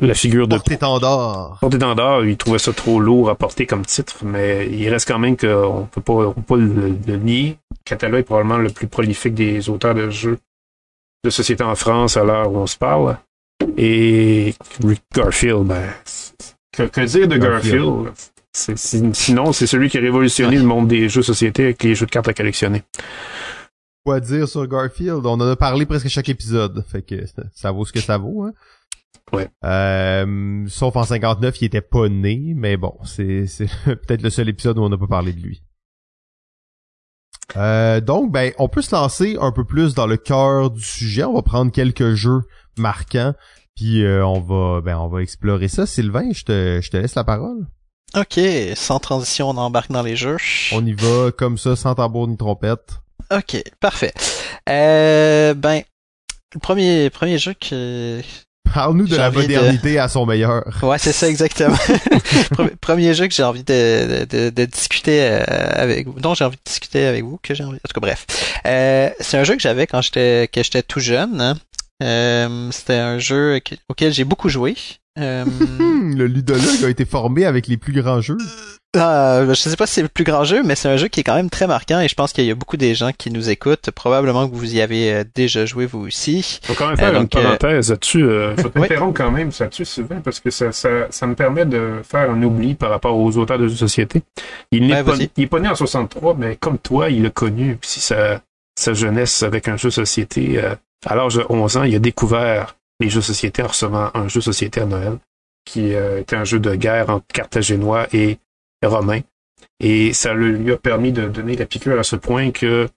la figure de
Porte-étendard.
Porte-étendard, il trouvait ça trop lourd à porter comme titre, mais il reste quand même qu'on peut pas, on peut pas le, le nier. Catala est probablement le plus prolifique des auteurs de jeux de société en France à l'heure où on se parle. Et Rick Garfield, ben, que, que dire de
Garfield.
Sinon, c'est celui qui a révolutionné le monde des jeux de société avec les jeux de cartes à collectionner.
Quoi dire sur Garfield? On en a parlé presque chaque épisode. Fait que ça- ça vaut ce que ça vaut, hein?
Ouais.
Euh, sauf en 59, il était pas né, mais bon, c'est c'est peut-être le seul épisode où on n'a pas parlé de lui. Euh, donc, ben, on peut se lancer un peu plus dans le cœur du sujet. On va prendre quelques jeux marquants, puis euh, on va, ben, on va explorer ça. Sylvain, je te, je te laisse la parole.
Ok, sans transition, on embarque dans les jeux.
On y va comme ça, sans tambour ni trompette.
Ok, parfait. Euh, ben, le premier, premier jeu que,
Parle-nous de la
de-
modernité à son meilleur.
Ouais, c'est ça exactement. Premier- Premier jeu que j'ai envie de, de, de discuter euh, avec vous, dont j'ai envie de discuter avec vous, que j'ai envie. En tout cas, bref, Euh, c'est un jeu que j'avais quand j'étais que j'étais tout jeune. hein. Euh, C'était un jeu que- auquel j'ai beaucoup joué. Euh,
le ludologue a été formé avec les plus grands jeux.
euh, je sais pas si c'est le plus grand jeu, mais c'est un jeu qui est quand même très marquant et je pense qu'il y a beaucoup des gens qui nous écoutent. Probablement que vous y avez euh, déjà joué vous aussi.
Faut quand même faire
Euh,
une
donc,
parenthèse là-dessus. Euh, faut t'interrompre quand même là-dessus, Sylvain, parce que ça, ça, ça me permet de faire un oubli par rapport aux auteurs de jeux de société. Il n'est
Ouais,
pas,
vas-y.
il est pas né en 63, mais comme toi, il a connu aussi sa, sa jeunesse avec un jeu de société. À l'âge de 11 ans, il a découvert les jeux de société en recevant un jeu de société à Noël, qui euh, était un jeu de guerre entre carthaginois et romains. Et ça lui a permis de donner la piqûre à ce point que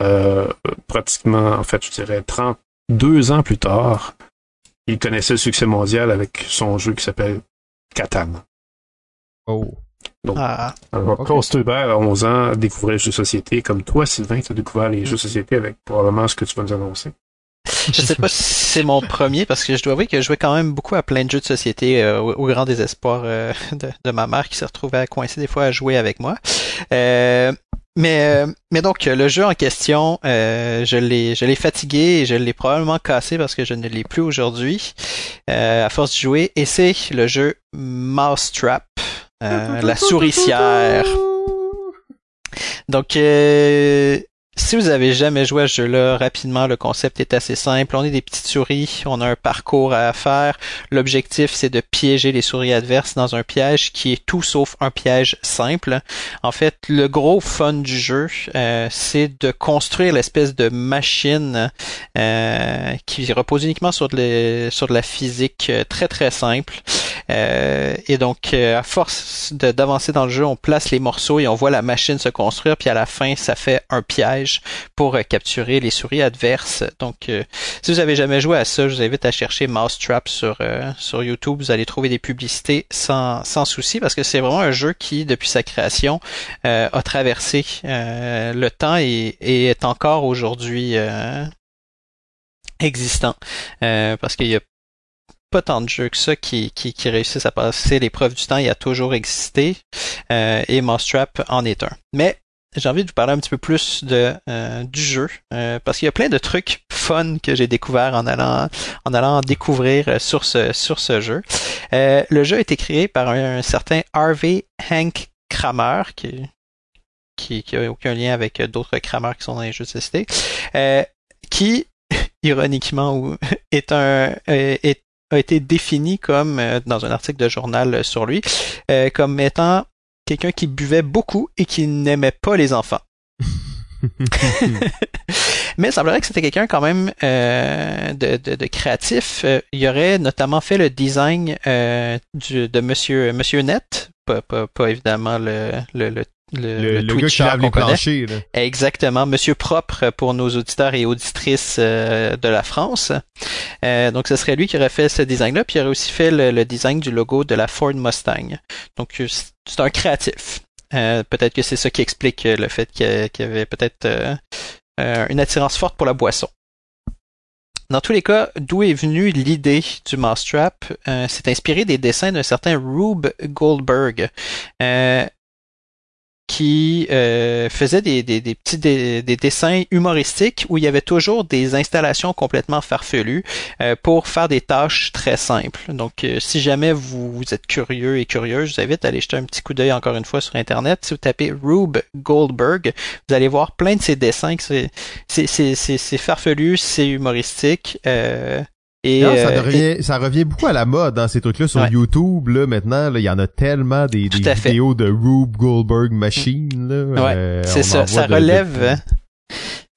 euh, pratiquement, en fait, je dirais 32 ans plus tard, il connaissait le succès mondial avec son jeu qui s'appelle Catan.
Oh.
Ah,
Alors. Klaus à 11 ans, découvrait les jeux de société, comme toi, Sylvain, tu as découvert les jeux de société avec probablement ce que tu vas nous annoncer.
Je sais pas si c'est mon premier parce que je dois avouer que je jouais quand même beaucoup à plein de jeux de société euh, au, grand désespoir euh, de, de ma mère qui se retrouvait à coincer des fois à jouer avec moi. Euh, mais euh, mais donc le jeu en question, euh, je l'ai je l'ai fatigué et je l'ai probablement cassé parce que je ne l'ai plus aujourd'hui euh, à force de jouer et c'est le jeu Mousetrap, euh, la souricière. Donc, euh, si vous avez jamais joué à ce jeu-là, rapidement, le concept est assez simple. On est des petites souris, on a un parcours à faire. L'objectif, c'est de piéger les souris adverses dans un piège qui est tout sauf un piège simple. En fait, le gros fun du jeu, euh, c'est de construire l'espèce de machine euh, qui repose uniquement sur de, sur de la physique euh, très très simple. Et donc, à force d'avancer dans le jeu, on place les morceaux et on voit la machine se construire, puis à la fin, ça fait un piège pour capturer les souris adverses. Donc, si vous avez jamais joué à ça, je vous invite à chercher Mousetrap sur sur YouTube. Vous allez trouver des publicités sans sans souci parce que c'est vraiment un jeu qui, depuis sa création, a traversé le temps et, et est encore aujourd'hui existant. Euh, parce qu'il y a pas tant de jeux que ça qui, qui, qui réussissent à passer l'épreuve du temps. Il a toujours existé. Euh, et Mousetrap en est un. Mais j'ai envie de vous parler un petit peu plus de euh, du jeu parce qu'il y a plein de trucs fun que j'ai découvert en allant en allant découvrir sur ce sur ce jeu. le jeu a été créé par un, certain Harvey Hank Kramer qui qui, qui a aucun lien avec d'autres Kramer qui sont dans les jeux de société, qui ironiquement, est un euh, est, a été défini comme euh, dans un article de journal sur lui euh, comme étant quelqu'un qui buvait beaucoup et qui n'aimait pas les enfants. Mais il semblerait que c'était quelqu'un quand même de, de, créatif. il aurait notamment fait le design de Monsieur Monsieur Net, pas, pas, pas évidemment le, le, le
le, le, gars qui lave les planchers. Là.
Exactement, Monsieur Propre pour nos auditeurs et auditrices euh, de la France. Euh, donc ce serait lui qui aurait fait ce design-là, puis il aurait aussi fait le, design du logo de la Ford Mustang. Donc euh, c'est un créatif. peut-être que c'est ça qui explique le fait qu'il y avait peut-être une attirance forte pour la boisson. Dans tous les cas, d'où est venue l'idée du Mousetrap? C'est inspiré des dessins d'un certain Rube Goldberg qui euh, faisait des, des, des petits des, dessins humoristiques où il y avait toujours des installations complètement farfelues euh, pour faire des tâches très simples. Donc, euh, si jamais vous, vous, êtes curieux et curieuse, je vous invite à aller jeter un petit coup d'œil encore une fois sur Internet. Si vous tapez Rube Goldberg, vous allez voir plein de ces dessins. C'est, farfelu, c'est humoristique. Euh,
ça, euh, revient, ça revient beaucoup à la mode dans ces trucs-là sur YouTube. Là, maintenant, il y en a tellement des, des vidéos de Rube Goldberg Machine. Là,
ouais, euh, c'est ça. Ça relève. Hein.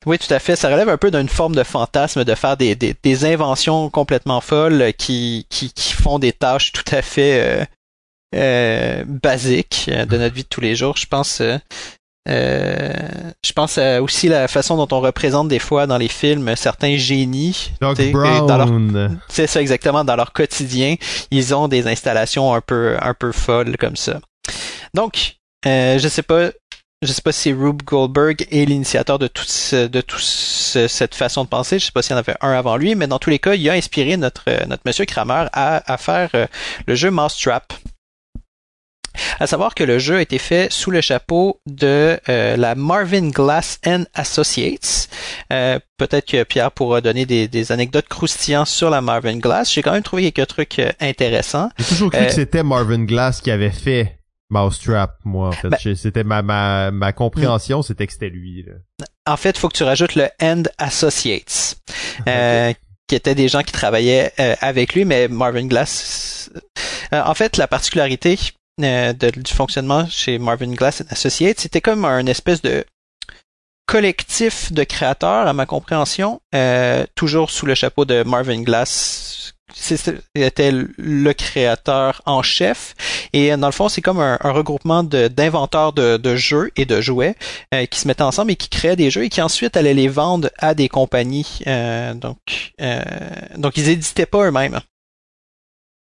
Oui, tout à fait. Ça relève un peu d'une forme de fantasme de faire des, des, des inventions complètement folles qui, qui, qui, font des tâches tout à fait euh, euh basiques de notre vie de tous les jours. Je pense euh, je pense à aussi la façon dont on représente des fois dans les films certains génies. C'est ça exactement. Dans leur quotidien, ils ont des installations un peu un peu folles comme ça. Donc, euh, je sais pas, je sais pas si Rube Goldberg est l'initiateur de tout de tout cette façon de penser. Je sais pas s'il y en avait un avant lui, mais dans tous les cas, il a inspiré notre notre Monsieur Kramer à, à faire euh, le jeu Mousetrap. À savoir que le jeu a été fait sous le chapeau de euh, la Marvin Glass and Associates. Euh, peut-être que Pierre pourra donner des, anecdotes croustillantes sur la Marvin Glass. J'ai quand même trouvé quelques trucs euh, intéressants.
J'ai toujours cru que c'était Marvin Glass qui avait fait Mousetrap, moi, en fait. Ben c'était ma, ma, ma compréhension, hmm. c'était que c'était lui.
En fait, il faut que tu rajoutes le End Associates. qui étaient des gens qui travaillaient avec lui, mais Marvin Glass. en fait, la particularité euh, du fonctionnement chez Marvin Glass Associates, c'était comme un espèce de collectif de créateurs, à ma compréhension, euh, toujours sous le chapeau de Marvin Glass. C'était le créateur en chef. Et dans le fond, c'est comme un, regroupement d'inventeurs de, jeux et de jouets euh, qui se mettaient ensemble et qui créaient des jeux et qui ensuite allaient les vendre à des compagnies. donc, donc ils n'éditaient pas eux-mêmes.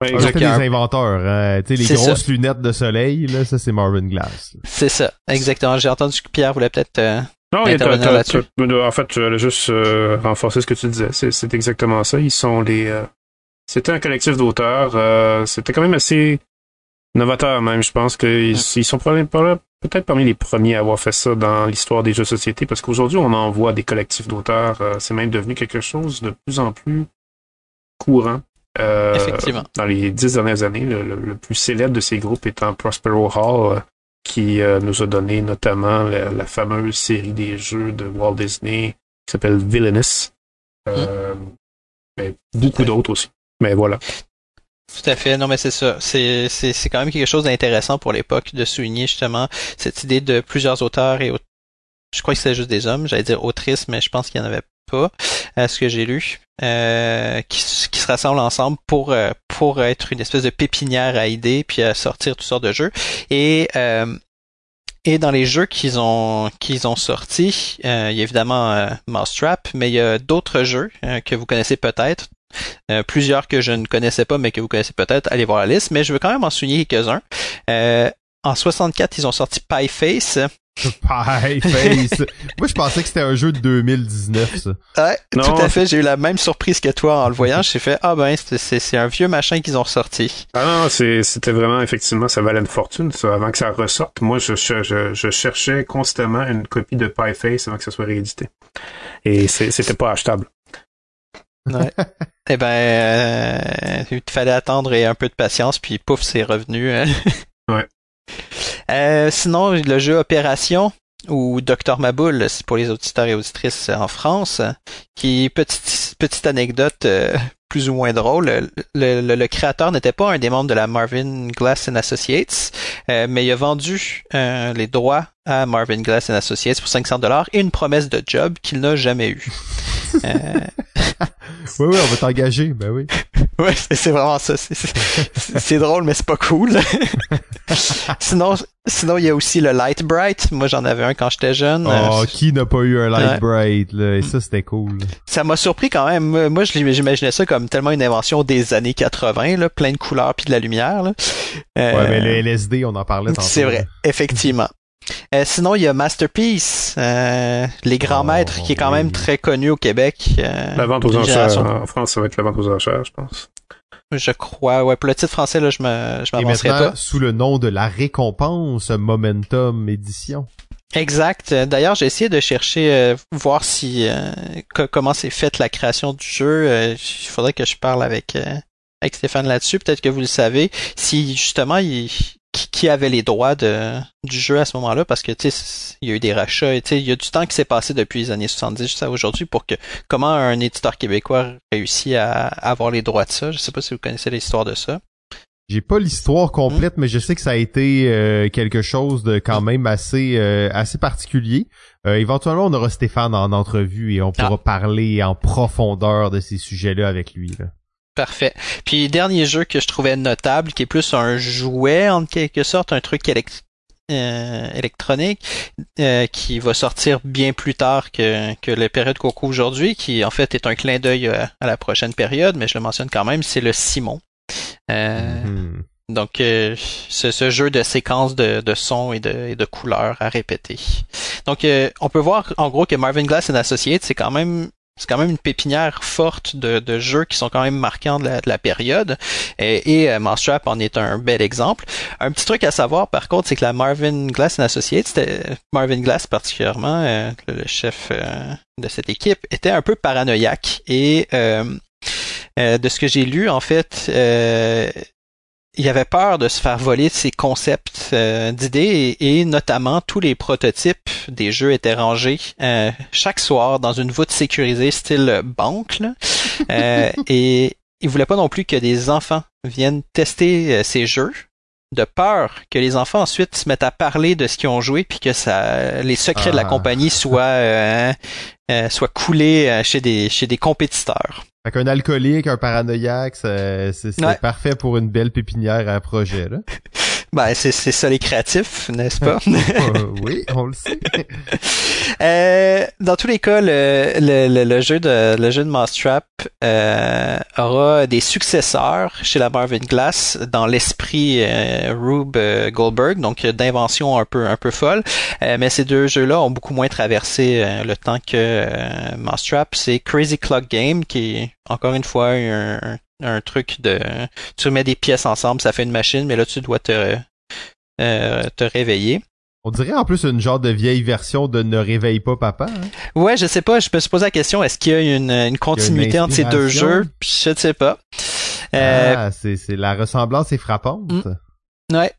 Ouais, des inventeurs. Hein. Tu sais, les grosses lunettes de soleil, là, ça c'est Marvin Glass.
C'est ça, exactement. J'ai entendu que Pierre voulait peut-être euh,
non, intervenir là-dessus. En fait, je voulais juste euh, renforcer ce que tu disais. C'est exactement ça. Ils sont les. Euh, c'était un collectif d'auteurs. Euh, c'était quand même assez novateur même. Je pense qu'ils ils sont peut-être parmi les premiers à avoir fait ça dans l'histoire des jeux de société, parce qu'aujourd'hui on en voit des collectifs d'auteurs. c'est même devenu quelque chose de plus en plus courant.
Euh, Effectivement.
Dans les dix dernières années, le, plus célèbre de ces groupes étant Prospero Hall, euh, qui euh, nous a donné notamment la, fameuse série des jeux de Walt Disney qui s'appelle Villainous. Hmm. mais beaucoup d'autres aussi. Mais voilà.
Tout à fait. Non, mais c'est ça. C'est, c'est, c'est quand même quelque chose d'intéressant pour l'époque de souligner justement cette idée de plusieurs auteurs et je crois que c'était juste des hommes. J'allais dire autrices, mais je pense qu'il y en avait pas à ce que j'ai lu, euh, qui, se rassemblent ensemble pour, euh, pour être une espèce de pépinière à idées puis à sortir toutes sortes de jeux. Et et dans les jeux qu'ils ont qu'ils ont sortis, il y a évidemment Mousetrap, mais il y a d'autres jeux que vous connaissez peut-être. plusieurs que je ne connaissais pas, mais que vous connaissez peut-être, allez voir la liste, mais je veux quand même en souligner quelques-uns. en 64, ils ont sorti Pie Face,
Pie Face. Moi, je pensais que c'était un jeu de 2019, ça.
Ouais, tout à fait. J'ai eu la même surprise que toi en le voyant. J'ai fait, ah ben, c'est un vieux machin qu'ils ont ressorti.
Ah non, c'était vraiment, effectivement, ça valait une fortune, ça, avant que ça ressorte. Moi, je, je, je cherchais constamment une copie de Pie Face avant que ça soit réédité. Et c'était pas achetable.
Ouais. eh ben, euh, il fallait attendre et un peu de patience, puis pouf, c'est revenu. Hein.
ouais.
Euh, sinon, le jeu Opération ou Docteur Maboul, c'est pour les auditeurs et auditrices en France, qui petite petite anecdote euh, plus ou moins drôle. Le, créateur n'était pas un des membres de la Marvin Glass and Associates, euh, mais il a vendu les droits à Marvin Glass and Associates pour 500 dollars et une promesse de job qu'il n'a jamais eu.
oui, oui, on va t'engager, ben oui.
ouais, c'est vraiment ça. C'est drôle, mais c'est pas cool. sinon, sinon il y a aussi le Light Bright. Moi, j'en avais un quand j'étais jeune.
Oh, qui n'a pas eu un Light Bright là? Et ça, c'était cool.
Ça m'a surpris quand même. Moi, j'imaginais ça comme tellement une invention des années 80, là, plein de couleurs puis de la lumière. Là.
Euh, ouais, mais le LSD, on en parlait tantôt.
C'est vrai, effectivement. Euh, sinon, il y a Masterpiece, euh, les grands oh, maîtres, qui est quand même très connu au Québec.
Euh, la vente aux enchères. En France, ça va être la vente aux enchères, je pense.
Je crois, ouais. Pour le titre français, là, je me, je m'avancerai pas.
sous le nom de la récompense Momentum Édition.
Exact. D'ailleurs, j'ai essayé de chercher, voir si comment s'est faite la création du jeu. il faudrait que je parle avec avec Stéphane là-dessus. Peut-être que vous le savez. Si justement il, qui, avait les droits de, du jeu à ce moment-là parce que tu sais il y a eu des rachats et tu sais il y a du temps qui s'est passé depuis les années 70 jusqu'à aujourd'hui pour que comment un éditeur québécois réussit à, avoir les droits de ça? Je sais pas si vous connaissez l'histoire de ça
j'ai pas l'histoire complète, hmm. mais je sais que ça a été euh, quelque chose de quand même assez euh, assez particulier. Euh, éventuellement, on aura Stéphane en entrevue et on pourra ah. parler en profondeur de ces sujets-là avec lui. Là.
Parfait. Puis dernier jeu que je trouvais notable, qui est plus un jouet en quelque sorte, un truc euh, électronique euh, qui va sortir bien plus tard que, que la période Coco aujourd'hui, qui en fait est un clin d'œil euh, à, la prochaine période, mais je le mentionne quand même, c'est le Simon. Mm-hmm. Donc, c'est ce jeu de séquences de, de sons et de, et de couleurs à répéter. Donc, on peut voir en gros que Marvin Glass and Associates, c'est quand même c'est quand même une pépinière forte de, jeux qui sont quand même marquants de la, période. Et, et euh, en est un bel exemple. Un petit truc à savoir, par contre, c'est que la Marvin Glass Associates, Marvin Glass particulièrement, euh, le chef euh, de cette équipe, était un peu paranoïaque. Et de ce que j'ai lu, en fait, il avait peur de se faire voler ses concepts euh, d'idées et, notamment tous les prototypes des jeux étaient rangés euh, chaque soir dans une voûte sécurisée style banque euh, et il voulait pas non plus que des enfants viennent tester ces jeux de peur que les enfants ensuite se mettent à parler de ce qu'ils ont joué puis que ça les secrets de la ah. compagnie soient soient coulés chez des chez des compétiteurs.
Fait qu'un alcoolique, un paranoïaque, c'est parfait pour une belle pépinière à projet, là.
Ben, c'est ça les créatifs, n'est-ce pas?
Euh, oui, on le sait.
euh, dans tous les cas, le, le, le, jeu de le jeu de Mousetrap euh, aura des successeurs chez la Marvin Glass dans l'esprit euh, Rube euh, Goldberg, donc d'invention un peu un peu folle. mais ces deux jeux-là ont beaucoup moins traversé le temps que Mousetrap. C'est Crazy Clock Game qui est encore une fois un, un truc de tu mets des pièces ensemble, ça fait une machine, mais là tu dois te euh, te réveiller.
On dirait en plus une genre de vieille version de Ne réveille pas papa. Hein?
Ouais, je sais pas, je me suis posé la question, est-ce qu'il y a une, une continuité entre ces deux jeux? Je ne sais pas.
Euh, ah, c'est, c'est la ressemblance est frappante. Hmm.
Ouais.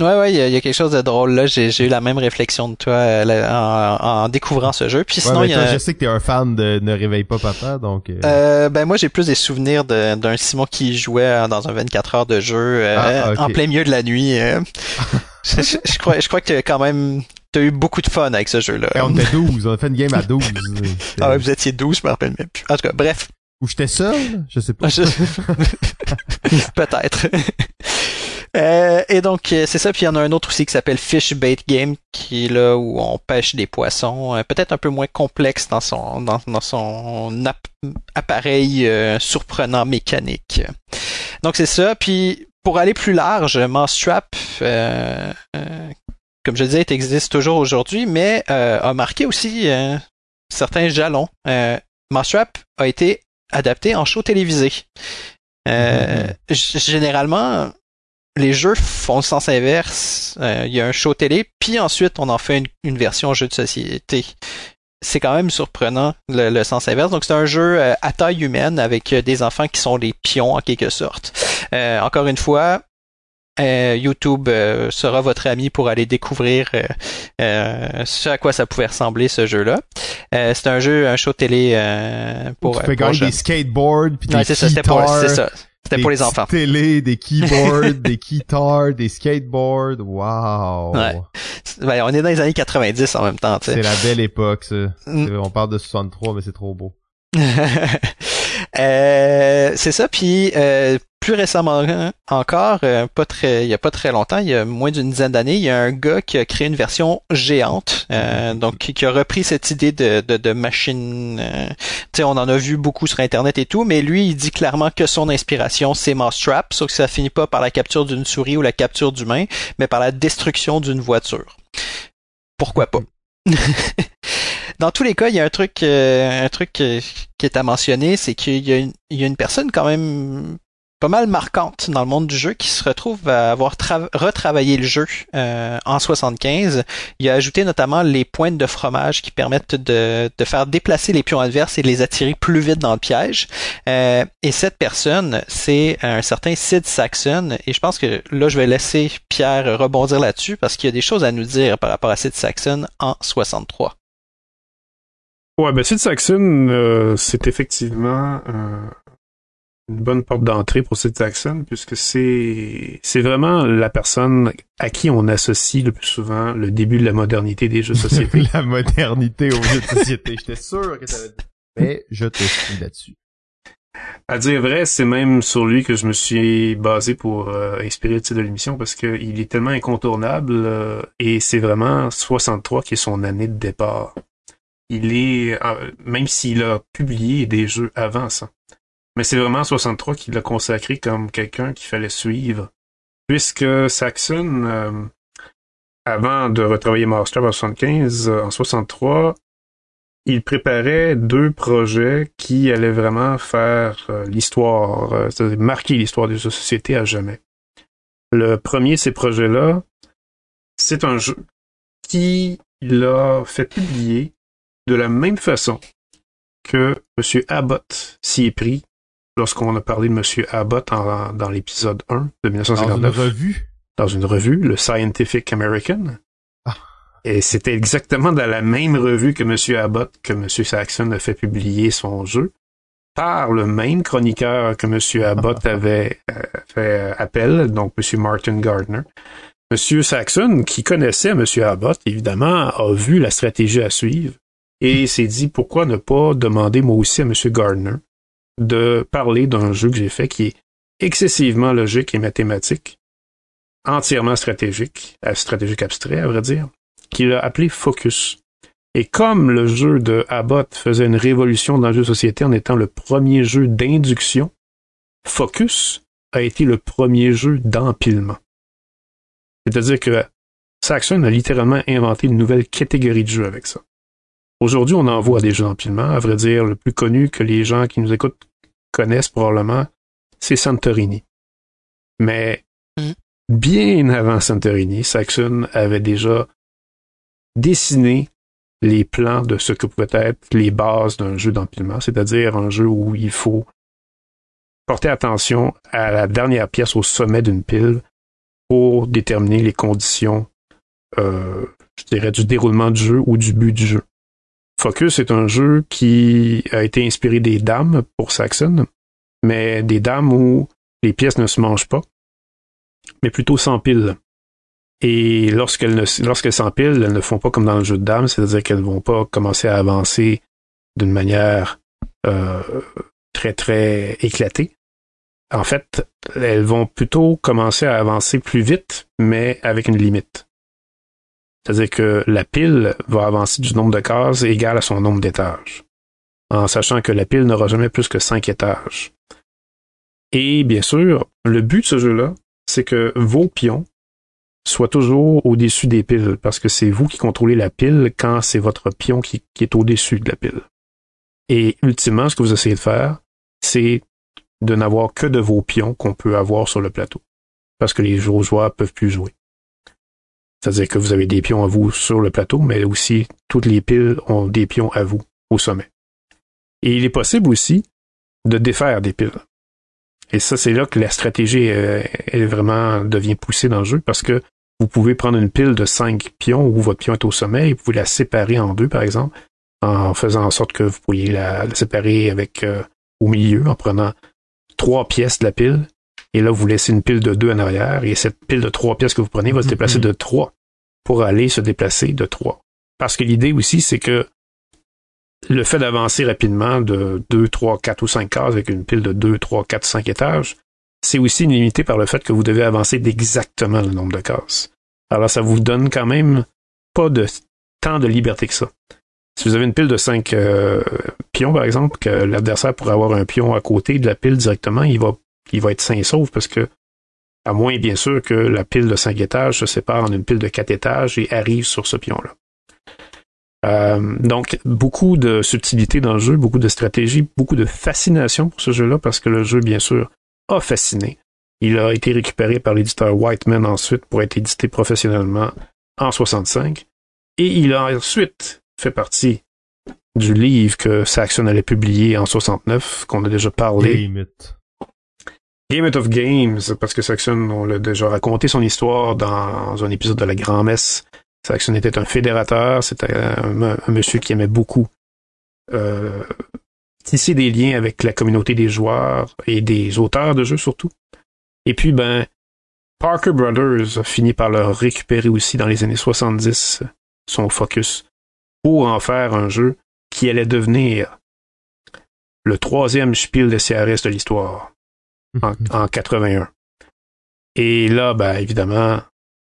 Ouais, ouais, il y, a quelque chose de drôle là. J'ai, eu la même réflexion de toi euh, en, découvrant ce jeu. Puis sinon,
y a... je sais que t'es un fan de Ne réveille pas papa, donc.
Euh... euh ben moi, j'ai plus des souvenirs d'un Simon qui jouait dans un 24 heures de jeu euh, ah, en plein milieu de la nuit. je, je, crois, je crois que quand même t'as eu beaucoup de fun avec ce jeu-là.
on était 12, on a fait une game à 12.
ah ouais, vous étiez 12, je me rappelle même plus. En tout cas, bref.
Ou j'étais seul, je sais pas.
Peut-être. Euh, et donc euh, c'est ça, puis il y en a un autre aussi qui s'appelle Fish Bait Game, qui est là où on pêche des poissons, euh, peut-être un peu moins complexe dans son dans, son appareil surprenant mécanique. Donc c'est ça, puis pour aller plus large, Mousetrap, comme je disais, existe toujours aujourd'hui, mais a marqué aussi certains jalons. Mousetrap a été adapté en show télévisé. Mm-hmm. Généralement, les jeux font le sens inverse. Euh, il y a un show télé, puis ensuite on en fait une, version jeu de société. C'est quand même surprenant le, sens inverse. Donc c'est un jeu euh, à taille humaine avec euh, des enfants qui sont des pions en quelque sorte. encore une fois, YouTube sera votre ami pour aller découvrir ce à quoi ça pouvait ressembler ce jeu-là. c'est un jeu, un show télé pour.
Tu peux gagner des skateboards puis des
c'est ça, c'était c'est ça. C'était pour les enfants.
Des télé, des keyboards, des guitares, des skateboards. Wow.
Ouais. Ben, on est dans les années 90 en même temps.
C'est la belle époque, ça. Mm. On parle de 63, mais c'est trop beau.
euh, c'est ça, puis euh, plus récemment encore, euh, pas très, il y a pas très longtemps, il y a moins d'une dizaine d'années, il y a un gars qui a créé une version géante, euh, donc qui, a repris cette idée de, de, de machine. Euh, tu sais, on en a vu beaucoup sur internet et tout, mais lui, il dit clairement que son inspiration c'est Mousetrap, sauf que ça finit pas par la capture d'une souris ou la capture d'humain, mais par la destruction d'une voiture. Pourquoi pas? Dans tous les cas, il y a un truc, un truc qui est à mentionner, c'est qu'il y, y, a une personne quand même pas mal marquante dans le monde du jeu qui se retrouve à avoir retravaillé le jeu euh, en 75. Il a ajouté notamment les pointes de fromage qui permettent de, de faire déplacer les pions adverses et de les attirer plus vite dans le piège. Euh, et cette personne, c'est un certain Sid Saxon. Et je pense que là, je vais laisser Pierre rebondir là-dessus parce qu'il y a des choses à nous dire par rapport à Sid Saxon en 63.
Ouais, ben Sid Saxon, euh, c'est effectivement une bonne porte d'entrée pour Sid Saxon, puisque c'est c'est vraiment la personne à qui on associe le plus souvent le début de la modernité des jeux de société.
la modernité aux jeux de société. J'étais sûr que ça dit. Mais je te suis là-dessus.
À dire vrai, c'est même sur lui que je me suis basé pour euh, inspirer le titre de l'émission parce qu'il est tellement incontournable euh, et c'est vraiment 63 qui est son année de départ. Il est, euh, même s'il a publié des jeux avant ça, mais c'est vraiment 63 qu'il l'a consacré comme quelqu'un qu'il fallait suivre. Puisque Saxon, euh, avant de retravailler Master en 75, euh, en 63, il préparait deux projets qui allaient vraiment faire euh, l'histoire, c'est-à-dire marquer l'histoire des sociétés à jamais. Le premier de ces projets-là, c'est un jeu qui l'a fait publier de la même façon que M. Abbott s'y est pris lorsqu'on a parlé de M. Abbott dans l'épisode 1 de 1959.
Dans une revue?
Dans une revue, le Scientific American. Ah. Et c'était exactement dans la même revue que M. Abbott que M. Saxon a fait publier son jeu par le même chroniqueur que M. Abbott avait euh, fait appel, donc M. Martin Gardner. M. Saxon, qui connaissait M. Abbott, évidemment, a vu la stratégie à suivre et s'est dit pourquoi ne pas demander moi aussi à M. Gardner de parler d'un jeu que j'ai fait qui est excessivement logique et mathématique, entièrement stratégique, euh, stratégique abstrait à vrai dire, qu'il a appelé Focus. Et comme le jeu de Abbott faisait une révolution dans le jeu de société en étant le premier jeu d'induction, Focus a été le premier jeu d'empilement. C'est-à-dire que Saxon a littéralement inventé une nouvelle catégorie de jeu avec ça. Aujourd'hui, on en voit des jeux d'empilement. À vrai dire, le plus connu que les gens qui nous écoutent connaissent probablement, c'est Santorini. Mais mm. bien avant Santorini, Saxon avait déjà dessiné les plans de ce que pouvaient être les bases d'un jeu d'empilement, c'est-à-dire un jeu où il faut porter attention à la dernière pièce au sommet d'une pile pour déterminer les conditions, euh, je dirais, du déroulement du jeu ou du but du jeu. Focus est un jeu qui a été inspiré des dames pour Saxon, mais des dames où les pièces ne se mangent pas, mais plutôt s'empilent. Et lorsqu'elles s'empilent, elles ne font pas comme dans le jeu de dames, c'est-à-dire qu'elles ne vont pas commencer à avancer d'une manière euh, très très éclatée. en fait, elles vont plutôt commencer à avancer plus vite, mais avec une limite. C'est-à-dire que la pile va avancer du nombre de cases égal à son nombre d'étages, en sachant que la pile n'aura jamais plus que cinq étages. Et bien sûr, le but de ce jeu-là, c'est que vos pions soient toujours au-dessus des piles, parce que c'est vous qui contrôlez la pile quand c'est votre pion qui, qui est au-dessus de la pile. Et ultimement, ce que vous essayez de faire, c'est de n'avoir que de vos pions qu'on peut avoir sur le plateau. Parce que les joueurs peuvent plus jouer. C'est-à-dire que vous avez des pions à vous sur le plateau, mais aussi toutes les piles ont des pions à vous au sommet. Et il est possible aussi de défaire des piles. Et ça, c'est là que la stratégie euh, est vraiment devient poussée dans le jeu parce que vous pouvez prendre une pile de cinq pions où votre pion est au sommet et vous la séparer en deux, par exemple, en faisant en sorte que vous pourriez la, séparer avec euh, au milieu, en prenant trois pièces de la pile, et là, vous laissez une pile de deux en arrière, et cette pile de trois pièces que vous prenez va se mhm. déplacer de trois pour aller se déplacer de trois. Parce que l'idée aussi, c'est que le fait d'avancer rapidement de deux, trois, quatre ou cinq cases avec une pile de deux, trois, quatre, cinq étages, c'est aussi limité par le fait que vous devez avancer d'exactement le nombre de cases. Alors, ça vous donne quand même pas de tant de liberté que ça. Si vous avez une pile de cinq euh, pions, par exemple, que l'adversaire pourrait avoir un pion à côté de la pile directement, il va, il va être sain et sauf parce que, à moins bien sûr que la pile de cinq étages se sépare en une pile de quatre étages et arrive sur ce pion-là. Euh, donc, beaucoup de subtilité dans le jeu, beaucoup de stratégie, beaucoup de fascination pour ce jeu-là, parce que le jeu, bien sûr, a fasciné. Il a été récupéré par l'éditeur Whiteman ensuite pour être édité professionnellement en 65. Et il a ensuite fait partie du livre que Saxon allait publier en 69, qu'on a déjà parlé.
Game It
of Games, parce que Saxon, on l'a déjà raconté son histoire dans un épisode de la Grand-Messe. Saxon était un fédérateur, c'était un, monsieur qui aimait beaucoup euh, tisser des liens avec la communauté des joueurs et des auteurs de jeux surtout. Et puis, ben, Parker Brothers a fini par le récupérer aussi dans les années 70, son focus pour en faire un jeu qui allait devenir le troisième Spiel de CRS de l'histoire en, 81. Et là, ben, évidemment,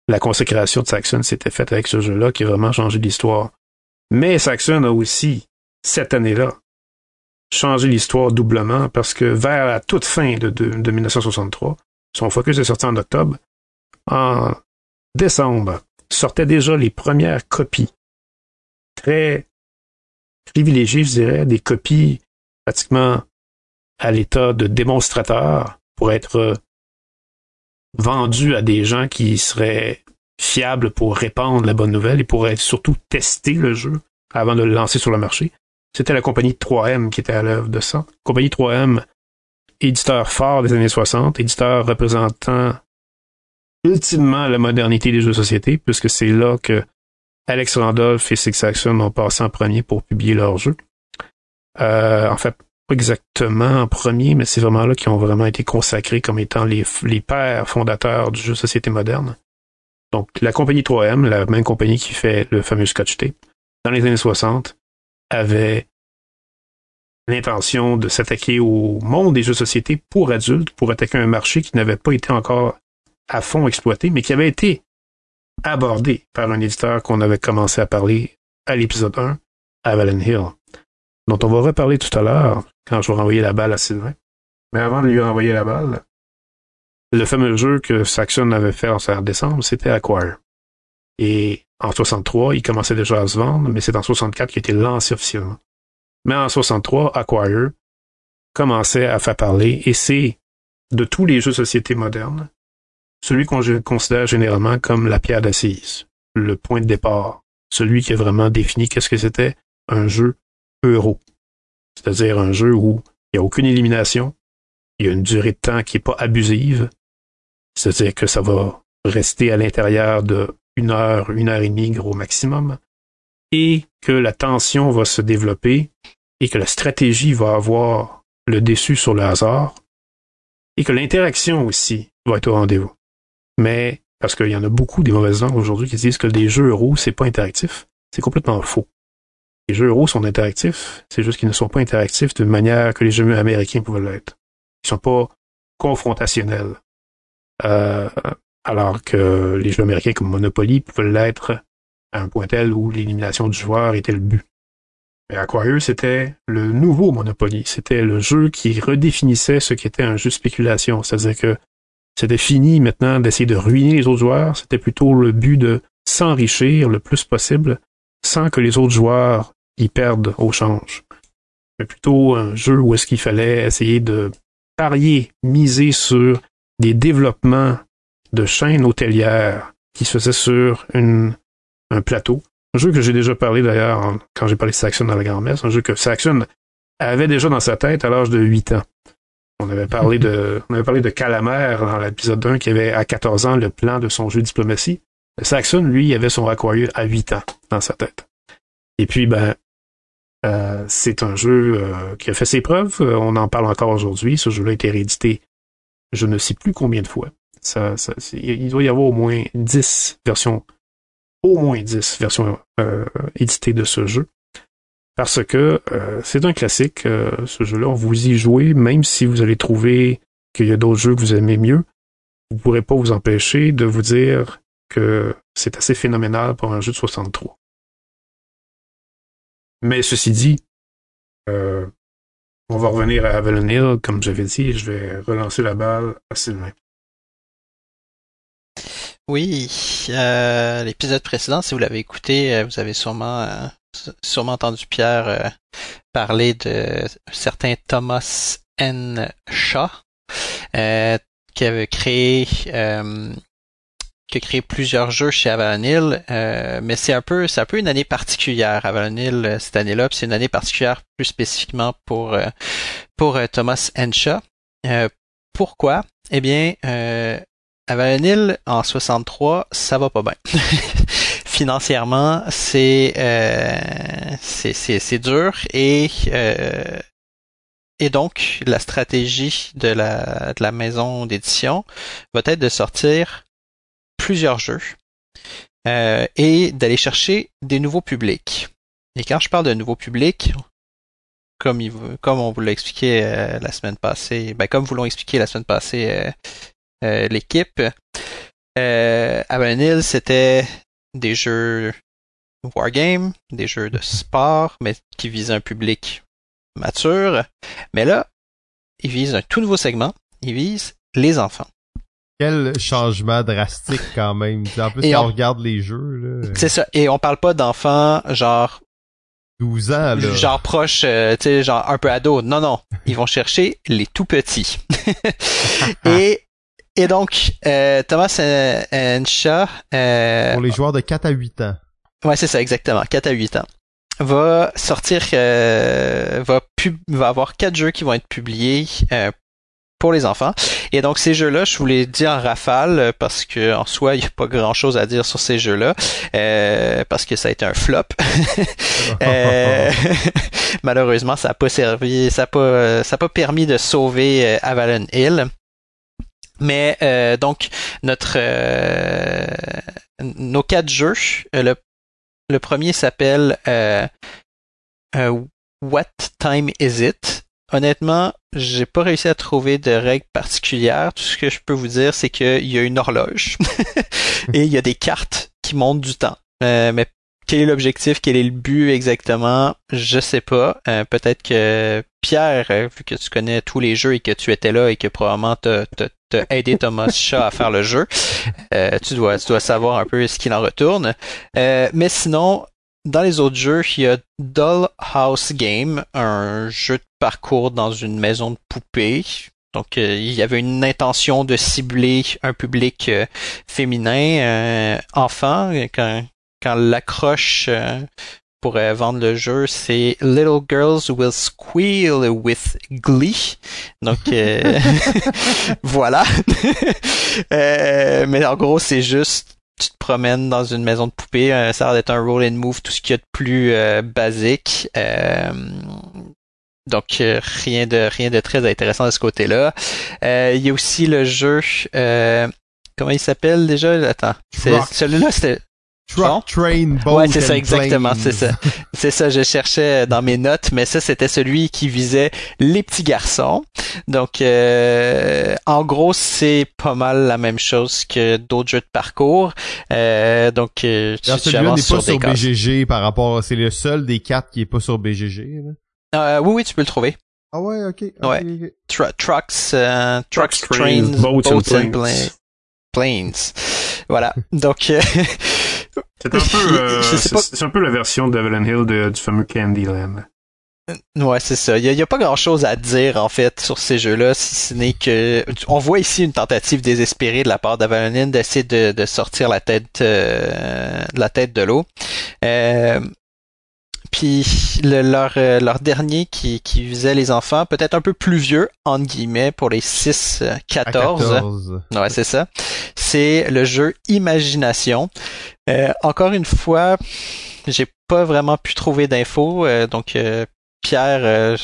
la consécration de Saxon s'était faite avec ce jeu-là qui a vraiment changé l'histoire. Mais Saxon a aussi, cette année-là, changé l'histoire doublement parce que vers la toute fin de, de 1963, son focus est sorti en octobre. En décembre, sortaient déjà les premières copies très privilégié, je dirais, des copies pratiquement à l'état de démonstrateur pour être euh, vendues à des gens qui seraient fiables pour répandre la bonne nouvelle et pour être surtout tester le jeu avant de le lancer sur le marché. C'était la compagnie 3M qui était à l'œuvre de ça. Compagnie 3M, éditeur fort des années 60, éditeur représentant ultimement la modernité des jeux de société, puisque c'est là que Alex Randolph et Six Saxon ont passé en premier pour publier leur jeu. Euh, en fait, pas exactement en premier, mais c'est vraiment là qu'ils ont vraiment été consacrés comme étant les, les pères fondateurs du jeu société moderne. Donc, la compagnie 3M, la même compagnie qui fait le fameux Scotch Tape, dans les années 60, avait l'intention de s'attaquer au monde des jeux de société pour adultes, pour attaquer un marché qui n'avait pas été encore à fond exploité, mais qui avait été abordé par un éditeur qu'on avait commencé à parler à l'épisode 1, Avalon Hill, dont on va reparler tout à l'heure quand je vais renvoyer la balle à Sylvain. Mais avant de lui renvoyer la balle, le fameux jeu que Saxon avait fait en décembre, c'était Acquire. Et en 63, il commençait déjà à se vendre, mais c'est en 64 qu'il a été lancé officiellement. Mais en 63, Acquire commençait à faire parler, et c'est de tous les jeux de société modernes, celui qu'on considère généralement comme la pierre d'assise, le point de départ, celui qui a vraiment défini qu'est-ce que c'était un jeu euro. C'est-à-dire un jeu où il n'y a aucune élimination, il y a une durée de temps qui n'est pas abusive, c'est-à-dire que ça va rester à l'intérieur de une heure, une heure et demie gros maximum, et que la tension va se développer et que la stratégie va avoir le dessus sur le hasard, et que l'interaction aussi va être au rendez-vous. Mais parce qu'il y en a beaucoup des mauvaises langues aujourd'hui qui disent que des jeux euros, c'est pas interactif. C'est complètement faux. Les jeux euros sont interactifs, c'est juste qu'ils ne sont pas interactifs de manière que les jeux américains pouvaient l'être. Ils sont pas confrontationnel. Euh, alors que les jeux américains comme Monopoly pouvaient l'être à un point tel où l'élimination du joueur était le but. Mais Aquarius, c'était le nouveau Monopoly. C'était le jeu qui redéfinissait ce qu'était un jeu de spéculation. C'est-à-dire que c'était fini maintenant d'essayer de ruiner les autres joueurs. C'était plutôt le but de s'enrichir le plus possible sans que les autres joueurs y perdent au change. Mais plutôt un jeu où est-ce qu'il fallait essayer de parier, miser sur des développements de chaînes hôtelières qui se faisaient sur une, un plateau. Un jeu que j'ai déjà parlé d'ailleurs quand j'ai parlé de Saxon dans la grand-messe, un jeu que Saxon avait déjà dans sa tête à l'âge de 8 ans. On avait parlé de, on avait parlé de Calamère dans l'épisode 1 qui avait à 14 ans le plan de son jeu de diplomatie. Saxon, lui, avait son Aquarius à 8 ans dans sa tête. Et puis, ben, euh, c'est un jeu euh, qui a fait ses preuves. Euh, on en parle encore aujourd'hui. Ce jeu-là a été réédité, je ne sais plus combien de fois. Ça, ça il doit y avoir au moins 10 versions, au moins 10 versions éditées de ce jeu. Parce que c'est un classique, ce jeu-là. Vous y jouez, même si vous allez trouver qu'il y a d'autres jeux que vous aimez mieux, vous ne pourrez pas vous empêcher de vous dire que c'est assez phénoménal pour un jeu de 63. Mais ceci dit, euh, on va revenir à Avalon Hill, comme j'avais dit, je vais relancer la balle à Sylvain.
Oui, euh, l'épisode précédent, si vous l'avez écouté, euh, vous avez sûrement sûrement entendu Pierre parler de certain Thomas N. Shaw, qui avait créé qui a créé plusieurs jeux chez Avalon Hill, euh, mais c'est un peu c'est un peu une année particulière Avalon Hill euh, cette année-là, c'est une année particulière plus spécifiquement pour euh, pour Thomas Henshaw. pourquoi? Eh bien, Avalon Hill en 63, ça va pas bien. Financièrement, c'est c'est c'est dur et et donc, la stratégie de la, de la maison d'édition va être de sortir plusieurs jeux euh, et d'aller chercher des nouveaux publics. Et quand je parle de nouveaux publics, comme, il, comme on vous l'a expliqué euh, la semaine passée, ben, comme vous l'ont expliqué la semaine passée euh, l'équipe, euh, Hill, c'était des jeux wargame, des jeux de sport, mais qui visaient un public mature. Mais là, ils visent un tout nouveau segment. Ils visent les enfants.
Quel changement drastique quand même. En plus, quand on... regarde les jeux.
C'est ça. Et on parle pas d'enfants genre
12 ans, là.
Genre proche, euh, tu sais, genre un peu ado. Non, non. Ils vont chercher les tout petits. et, et donc, euh, Thomas Ensha... Euh,
Pour les joueurs de 4 à 8 ans.
Ouais, c'est ça, exactement. 4 à 8 ans. Va sortir, euh, va, pub va avoir quatre jeux qui vont être publiés euh, pour les enfants. Et donc ces jeux-là, je vous les dis en rafale euh, parce que en soi, il n'y a pas grand-chose à dire sur ces jeux-là euh, parce que ça a été un flop. euh, malheureusement, ça n'a pas servi, ça n'a pas, ça a pas permis de sauver euh, Avalon Hill. Mais euh, donc notre nos quatre jeux, le, le premier s'appelle What Time Is It? Honnêtement, j'ai pas réussi à trouver de règles particulières. Tout ce que je peux vous dire, c'est qu'il y a une horloge et il y a des cartes qui montrent du temps. Euh, mais quel est l'objectif, quel est le but exactement, je sais pas. Euh, peut-être que Pierre, euh, vu que tu connais tous les jeux et que tu étais là et que probablement t'as as aidé Thomas Shaw à faire le jeu, tu dois tu dois savoir un peu ce qu'il en retourne. mais sinon, dans les autres jeux, il y a Dollhouse Game, un jeu de parcours dans une maison de poupées. Donc, euh, il y avait une intention de cibler un public euh, féminin, euh, enfant. Quand, quand l'accroche pour vendre le jeu, c'est Little Girls Will Squeal with Glee. Donc, voilà. mais en gros, c'est juste tu te promènes dans une maison de poupée, euh, ça a l'air d'être un roll and move, tout ce qu'il y a de plus euh, basique. Euh, donc rien de rien de très intéressant de ce côté-là. il y a aussi le jeu comment il s'appelle déjà? Attends, celui-là c'était
Truck, train, boat
Ouais, c'est ça, exactement, c'est ça. C'est ça, je cherchais dans mes notes, mais ça, c'était celui qui visait les petits garçons. Donc, euh, en gros, c'est pas mal la même chose que d'autres jeux de parcours. Euh, donc, euh, tu,
celui-là n'est
avances
pas
sur des
sur
cases.
BGG par rapport, c'est le seul des quatre qui est pas sur BGG. là.
Euh, oui, oui, tu peux le trouver.
Ah ouais, ok. ok,
Ouais. Tru- trucks, euh, trucks,
Trucks,
trains,
trains, boats
boats,
and
and
planes.
pla- planes. Voilà. Donc, euh,
C'est un peu, euh, c'est un peu la version d'Evelyn Hill de- du fameux Candyland.
Ouais, c'est ça. Il y a, pas grand-chose à dire en fait sur ces jeux-là, si ce n'est que on voit ici une tentative désespérée de la part d'Avalonin d'essayer de, de sortir la tête euh, de la tête de l'eau. Euh, puis le- leur euh, leur dernier qui qui visait les enfants, peut-être un peu plus vieux entre guillemets pour les 6
À
14.
14.
Ouais, c'est ça. C'est le jeu Imagination. Euh, encore une fois, j'ai pas vraiment pu trouver d'infos, euh, donc euh, Pierre, euh,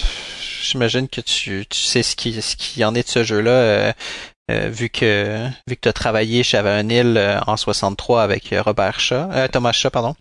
j'imagine que tu, tu sais ce qui ce qui en est de ce jeu-là, euh, vu que vu que tu as travaillé chez Avanil euh, en 63 avec Robert Shaw, euh, Thomas Shaw, pardon.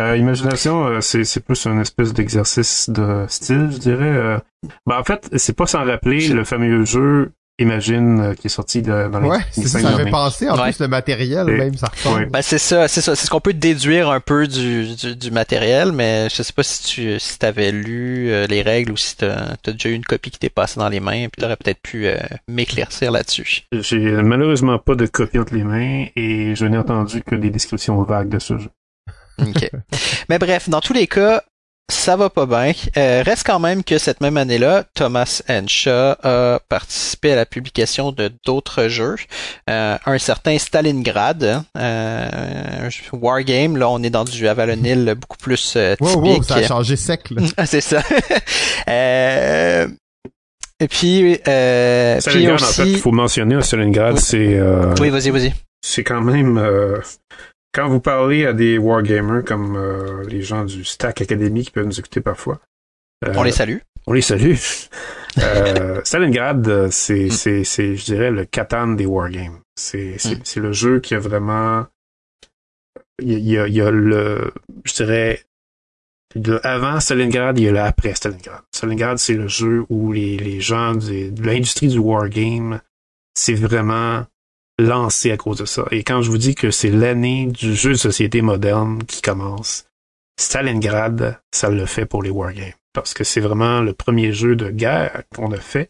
Euh, Imagination, euh, c'est c'est plus une espèce d'exercice de style, je dirais. euh. Ben, en fait, c'est pas sans rappeler
Je-
le fameux jeu Imagine euh, qui est sorti de- dans les
Ouais, c'est ça, ça fait penser. En
Ouais.
plus, le matériel,
Et-
même, ça ressemble.
ouais.
Ben c'est ça, c'est ça, c'est ce qu'on peut déduire un peu du, du, du matériel, mais je sais pas si tu si t'avais lu euh, les règles ou si t'as as déjà eu une copie qui t'est passée dans les mains, puis t'aurais peut-être pu euh, m'éclaircir là-dessus.
J'ai malheureusement pas de copie entre les mains et je n'ai entendu que des descriptions vagues de ce jeu.
Ok. Mais bref, dans tous les cas, ça va pas bien. Euh, reste quand même que cette même année-là, Thomas Henshaw a participé à la publication de d'autres jeux. Euh, un certain Stalingrad, hein, euh, Wargame, là on est dans du Avalonil beaucoup plus euh, typique.
Wow, wow, ça a changé sec, là.
Ah, c'est ça. euh, et puis, euh, puis
Stalingrad, en
aussi...
fait, il faut mentionner à Stalingrad,
Oui.
c'est euh,
Oui, vas-y, vas-y.
c'est quand même euh, quand vous parlez à des wargamers comme euh, les gens du Stack Academy qui peuvent nous écouter parfois. euh,
On les salue.
on les salue. Euh, Stalingrad, euh, c'est,
Mm.
c'est, c'est, je dirais, le Catan des wargames. C'est, c'est,
Mm.
c'est le jeu qui a vraiment, il y a, il y a, le, je dirais, le avant Stalingrad, il y a le après Stalingrad. Stalingrad, c'est le jeu où les, les gens de l'industrie du wargame, c'est vraiment lancé à cause de ça. Et quand je vous dis que c'est l'année du jeu de société moderne qui commence, Stalingrad, ça le fait pour les wargames. Parce que c'est vraiment le premier jeu de guerre qu'on a fait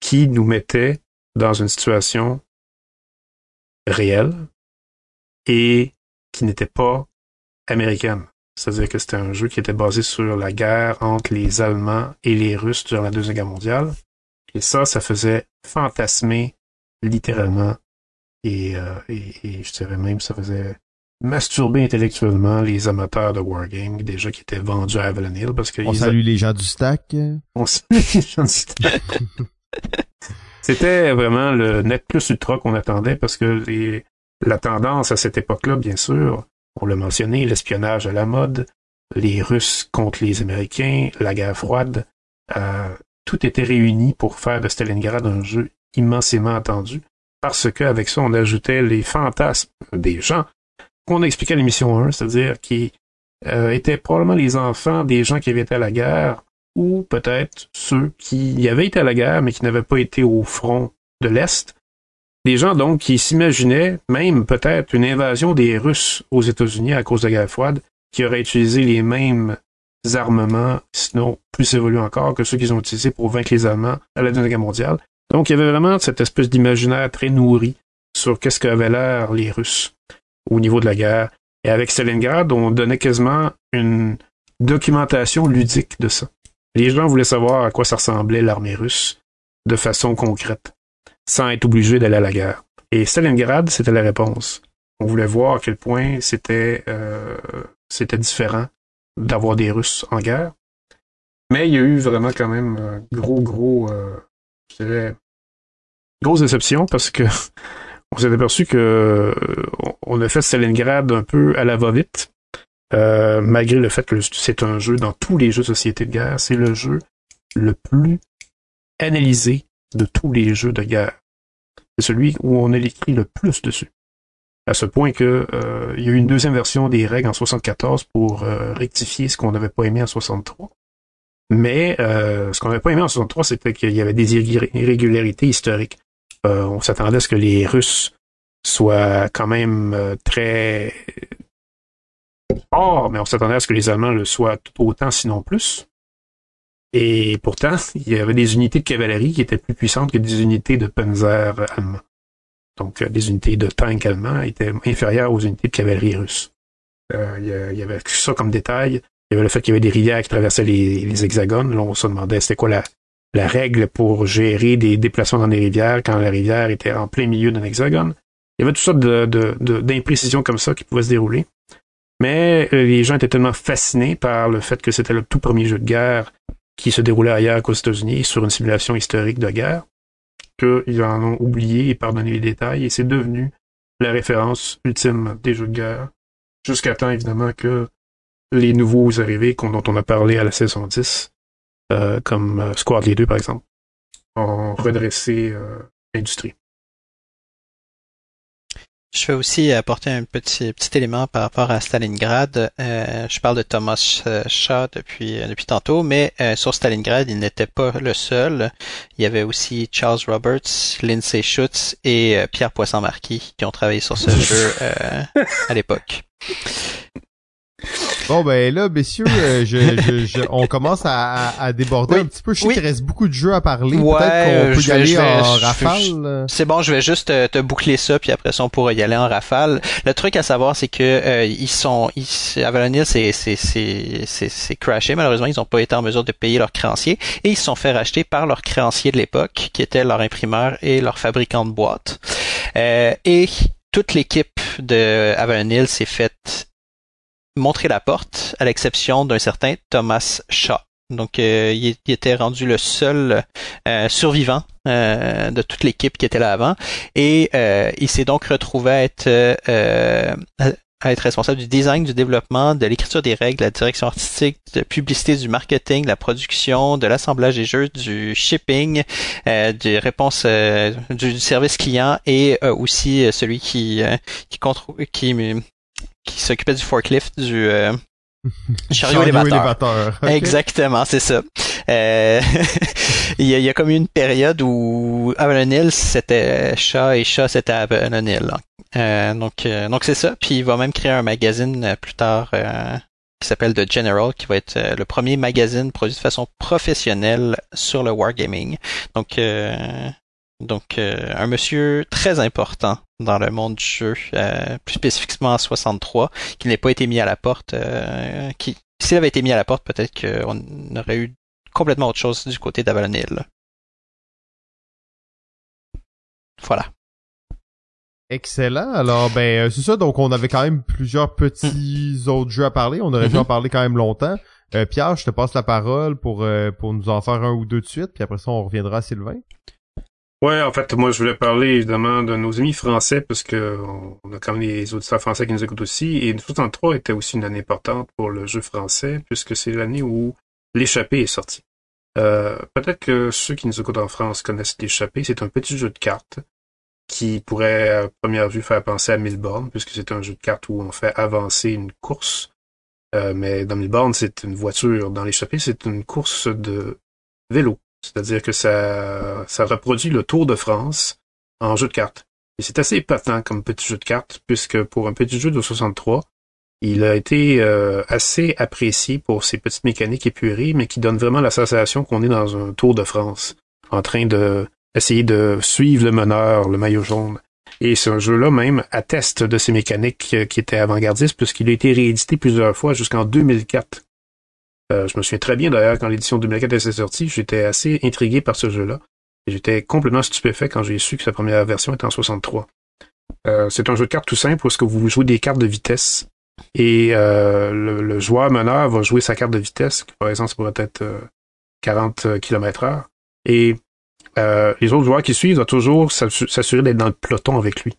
qui nous mettait dans une situation réelle et qui n'était pas américaine. C'est-à-dire que c'était un jeu qui était basé sur la guerre entre les Allemands et les Russes durant la Deuxième Guerre mondiale. Et ça, ça faisait fantasmer littéralement et, euh, et, et je dirais même ça faisait masturber intellectuellement les amateurs de Wargame, déjà qui étaient vendus à Avalon Hill parce que
On
ils-
salue les gens du stack.
on salue les gens du stack. C'était vraiment le net plus ultra qu'on attendait parce que les, la tendance à cette époque-là, bien sûr, on l'a mentionné, l'espionnage à la mode, les Russes contre les Américains, la guerre froide, euh, tout était réuni pour faire de Stalingrad un jeu immensément attendu parce qu'avec ça, on ajoutait les fantasmes des gens qu'on a expliqué à l'émission 1, c'est-à-dire qui euh, étaient probablement les enfants des gens qui avaient été à la guerre ou peut-être ceux qui y avaient été à la guerre mais qui n'avaient pas été au front de l'Est. Des gens donc qui s'imaginaient même peut-être une invasion des Russes aux États-Unis à cause de la guerre froide, qui auraient utilisé les mêmes armements, sinon plus évolués encore que ceux qu'ils ont utilisés pour vaincre les Allemands à la Deuxième Guerre mondiale. Donc il y avait vraiment cette espèce d'imaginaire très nourri sur qu'est-ce qu'avaient l'air les Russes au niveau de la guerre. Et avec Stalingrad, on donnait quasiment une documentation ludique de ça. Les gens voulaient savoir à quoi ça ressemblait l'armée russe de façon concrète, sans être obligé d'aller à la guerre. Et Stalingrad, c'était la réponse. On voulait voir à quel point c'était euh, différent d'avoir des Russes en guerre. Mais il y a eu vraiment quand même euh, gros, gros, euh, je dirais, grosse déception parce que on s'est aperçu que euh, on a fait Stalingrad un peu à la va-vite. Euh, malgré le fait que c'est un jeu dans tous les jeux de société de guerre, c'est le jeu le plus analysé de tous les jeux de guerre. C'est celui où on a écrit le plus dessus. à ce point que euh, il y a eu une deuxième version des règles en 74 pour rectifier ce qu'on n'avait pas aimé en 63. Mais ce qu'on n'avait pas aimé en 63, c'était qu'il y avait des irrégularités historiques. On s'attendait à ce que les Russes soient quand même très forts, mais on s'attendait à ce que les Allemands le soient tout autant, sinon plus. Et pourtant, il y avait des unités de cavalerie qui étaient plus puissantes que des unités de panzer allemands. Donc, euh, les unités de tanks allemands étaient inférieures aux unités de cavalerie russes. Euh, il y avait ça comme détail. Il y avait le fait qu'il y avait des rivières qui traversaient les, hexagones. Là, on se demandait c'était quoi la, la règle pour gérer des déplacements dans les rivières quand la rivière était en plein milieu d'un hexagone. Il y avait toutes sortes d'imprécisions comme ça qui pouvaient se dérouler. Mais euh, les gens étaient tellement fascinés par le fait que c'était le tout premier jeu de guerre qui se déroulait ailleurs qu'aux États-Unis sur une simulation historique de guerre, qu'ils en ont oublié et pardonné les détails, et c'est devenu la référence ultime des jeux de guerre, jusqu'à temps évidemment que les nouveaux arrivés dont on a parlé à la saison 10, euh, comme euh, Squad Leader par exemple, ont redressé euh, l'industrie.
Je vais aussi apporter un petit petit élément par rapport à Stalingrad. Euh, je parle de Thomas Shaw depuis depuis tantôt, mais euh, sur Stalingrad, il n'était pas le seul. Il y avait aussi Charles Roberts, Lindsay Schutz et euh, Pierre Poisson-Marquis qui ont travaillé sur ce jeu à l'époque.
Bon ben là, messieurs, euh, je, je, on commence à, à déborder un petit peu. Je sais qu'il reste beaucoup de jeux à parler.
Ouais,
Peut-être qu'on peut y aller en rafale.
C'est bon, je vais juste te, boucler ça, puis après ça, on pourra y aller en rafale. Le truc à savoir, c'est que euh, ils sont, ils, Avalon c'est c'est c'est c'est crashé. Malheureusement, ils n'ont pas été en mesure de payer leurs créanciers et ils se sont fait racheter par leurs créanciers de l'époque, qui étaient leur imprimeur et leur fabricant de boîtes. Euh, et toute l'équipe de Avalon s'est faite montrer la porte, à l'exception d'un certain Thomas Shaw. Donc, euh, il, était rendu le seul euh, survivant euh, de toute l'équipe qui était là avant, et il s'est donc retrouvé à être à être responsable du design, du développement, de l'écriture des règles, de la direction artistique, de publicité, du marketing, de la production, de l'assemblage des jeux, du shipping, euh, des réponses du, service client et aussi celui qui qui qui qui s'occupait du forklift du euh, chariot, élévateur. Exactement, c'est ça. Euh, il, y a, il, y a, comme une période où Avalon c'était chat et chat c'était Avalon Euh, donc euh, donc c'est ça. Puis il va même créer un magazine euh, plus tard qui s'appelle The General, qui va être le premier magazine produit de façon professionnelle sur le wargaming. Donc donc, euh, un monsieur très important dans le monde du jeu, euh, plus spécifiquement en 63, qui n'a pas été mis à la porte. Euh, qui, s'il avait été mis à la porte, peut-être qu'on aurait eu complètement autre chose du côté d'Avalon Hill. Voilà.
Excellent. Alors, ben, c'est ça. Donc, on avait quand même plusieurs petits hmm. autres jeux à parler. On aurait dû en mm-hmm. parler quand même longtemps. Pierre, je te passe la parole pour, pour nous en faire un ou deux de suite, puis après ça, on reviendra à Sylvain.
Ouais, en fait, moi, je voulais parler évidemment de nos amis français, parce que on a quand même les auditeurs français qui nous écoutent aussi. Et 63 était aussi une année importante pour le jeu français, puisque c'est l'année où l'échappée est sorti. Euh, peut-être que ceux qui nous écoutent en France connaissent l'échappée. C'est un petit jeu de cartes qui pourrait, à première vue, faire penser à Milborn, puisque c'est un jeu de cartes où on fait avancer une course. Euh, mais dans Milborn, c'est une voiture. Dans l'échappée, c'est une course de vélo. C'est-à-dire que ça, ça reproduit le Tour de France en jeu de cartes. Et c'est assez épatant comme petit jeu de cartes, puisque pour un petit jeu de 63, il a été euh, assez apprécié pour ses petites mécaniques épurées, mais qui donne vraiment la sensation qu'on est dans un Tour de France, en train de essayer de suivre le meneur, le maillot jaune. Et ce jeu-là même atteste de ses mécaniques euh, qui étaient avant-gardistes, puisqu'il a été réédité plusieurs fois jusqu'en 2004. Euh, je me souviens très bien d'ailleurs quand l'édition 2004 était sortie, j'étais assez intrigué par ce jeu-là. Et j'étais complètement stupéfait quand j'ai su que sa première version était en 63. Euh, c'est un jeu de cartes tout simple où est-ce que vous jouez des cartes de vitesse. Et euh, le, joueur meneur va jouer sa carte de vitesse, par exemple ça pourrait être 40 km heure. Et les autres joueurs qui suivent doivent toujours s'assurer d'être dans le peloton avec lui.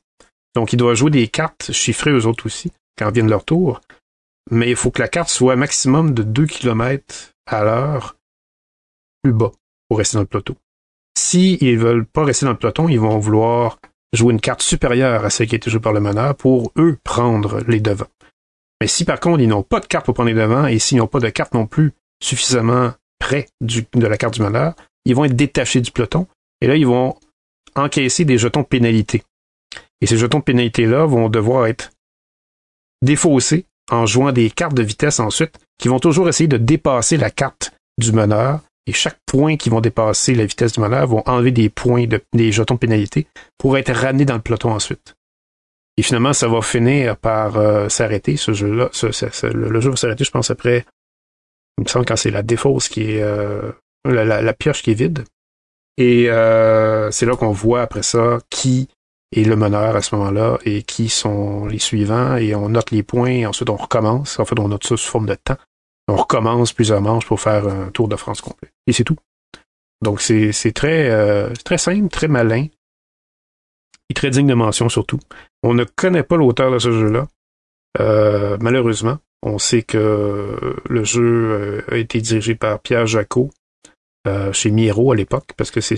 Donc il doit jouer des cartes chiffrées aux autres aussi, quand viennent leur tour mais il faut que la carte soit maximum de 2 km à l'heure plus bas pour rester dans le peloton. Si ils veulent pas rester dans le peloton, ils vont vouloir jouer une carte supérieure à celle qui a été jouée par le meneur pour, eux, prendre les devants. Mais si par contre, ils n'ont pas de carte pour prendre les devants et s'ils n'ont pas de carte non plus suffisamment près de la carte du meneur, ils vont être détachés du peloton et là, ils vont encaisser des jetons de pénalité. Et ces jetons de pénalité-là vont devoir être défaussés en jouant des cartes de vitesse ensuite, qui vont toujours essayer de dépasser la carte du meneur. Et chaque point qui vont dépasser la vitesse du meneur vont enlever des points, de, des jetons de pénalité pour être ramenés dans le peloton ensuite. Et finalement, ça va finir par euh, s'arrêter, ce jeu-là. le, jeu va s'arrêter, je pense, après, il me semble, quand c'est la défausse qui est... Euh, la, pioche qui est vide. Et euh, c'est là qu'on voit après ça qui est le meneur à ce moment-là et qui sont les suivants et on note les points et ensuite on recommence. En fait, on note ça sous forme de temps. On recommence plusieurs manches pour faire un tour de France complet. Et c'est tout. Donc c'est très euh, très simple, très malin et très digne de mention surtout. On ne connaît pas l'auteur de ce jeu-là. Euh, malheureusement, on sait que le jeu a été dirigé par Pierre Jacot, euh, chez Miro à l'époque, parce que c'est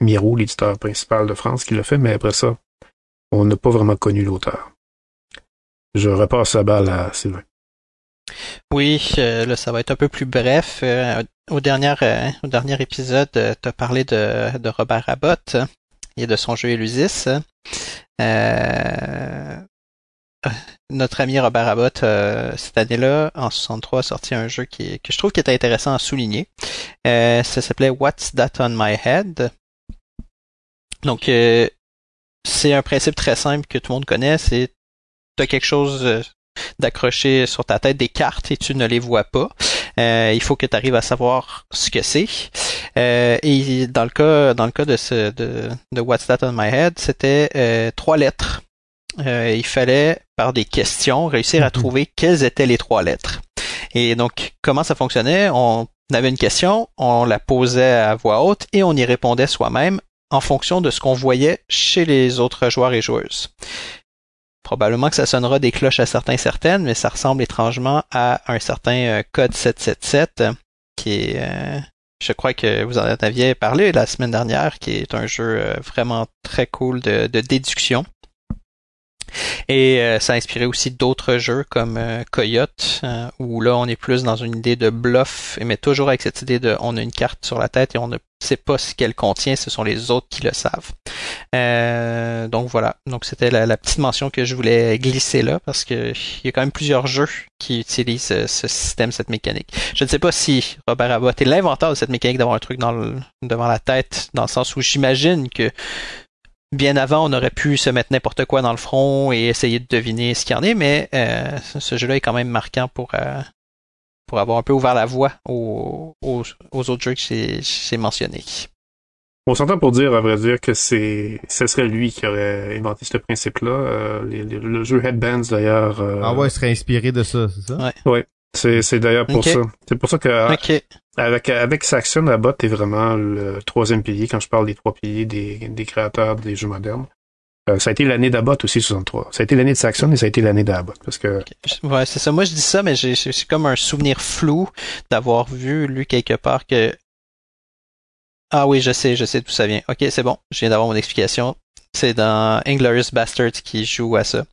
Miro, l'éditeur principal de France, qui l'a fait, mais après ça, on n'a pas vraiment connu l'auteur. Je repasse la balle à Sylvain.
Oui, euh, là, ça va être un peu plus bref. Euh, au, dernier, au dernier épisode, tu as parlé de, de Robert Abbott et de son jeu Elusis. Euh, notre ami Robert Abbott, euh, cette année-là, en 63, a sorti un jeu qui, que je trouve qui était intéressant à souligner. Euh, ça s'appelait What's That on My Head? Donc, euh, c'est un principe très simple que tout le monde connaît. C'est tu as quelque chose d'accroché sur ta tête, des cartes, et tu ne les vois pas. il faut que tu arrives à savoir ce que c'est. et dans le cas, dans le cas de, ce, de What's That on My Head, c'était trois lettres euh, il fallait, par des questions, réussir à mhm. trouver quelles étaient les trois lettres. Et donc, comment ça fonctionnait? On avait une question, on la posait à voix haute et on y répondait soi-même en fonction de ce qu'on voyait chez les autres joueurs et joueuses. Probablement que ça sonnera des cloches à certains certaines, mais ça ressemble étrangement à un certain euh, code 777 qui est, euh, je crois que vous en aviez parlé la semaine dernière, qui est un jeu vraiment très cool de déduction et euh, ça a inspiré aussi d'autres jeux comme euh, Coyote, euh, où là on est plus dans une idée de bluff, mais toujours avec cette idée de on a une carte sur la tête et on ne sait pas ce qu'elle contient, ce sont les autres qui le savent. donc voilà, donc c'était la, petite mention que je voulais glisser là, parce que il y a quand même plusieurs jeux qui utilisent ce système, cette mécanique. Je ne sais pas si Robert Abbott est l'inventeur de cette mécanique d'avoir un truc devant la tête, dans le sens où j'imagine que bien avant, on aurait pu se mettre n'importe quoi dans le front et essayer de deviner ce qu'il y en est, mais euh, ce jeu-là est quand même marquant pour, euh, pour avoir un peu ouvert la voie aux, aux, autres jeux que j'ai mentionnés.
On s'entend pour dire, à vrai dire, que c'est, ce serait lui qui aurait inventé ce principe-là. Euh, le jeu Headbands, d'ailleurs.
ah ouais, il serait inspiré de ça, c'est ça?
Ouais. ouais. C'est, c'est d'ailleurs pour ça. C'est pour ça que avec, avec Saxon, Abbott est vraiment le troisième pilier quand je parle des trois piliers des, des créateurs des jeux modernes. Euh, ça a été l'année d'Abbott aussi, 63. Ça a été l'année de Saxon et ça a été l'année d'Abbott. Parce que...
Ouais, c'est ça. Moi, je dis ça, mais j'ai, comme un souvenir flou d'avoir vu, lu quelque part que... Ah oui, je sais, je sais d'où ça vient. Ok, c'est bon. Je viens d'avoir mon explication. C'est dans Inglorious Bastards qui joue à ça.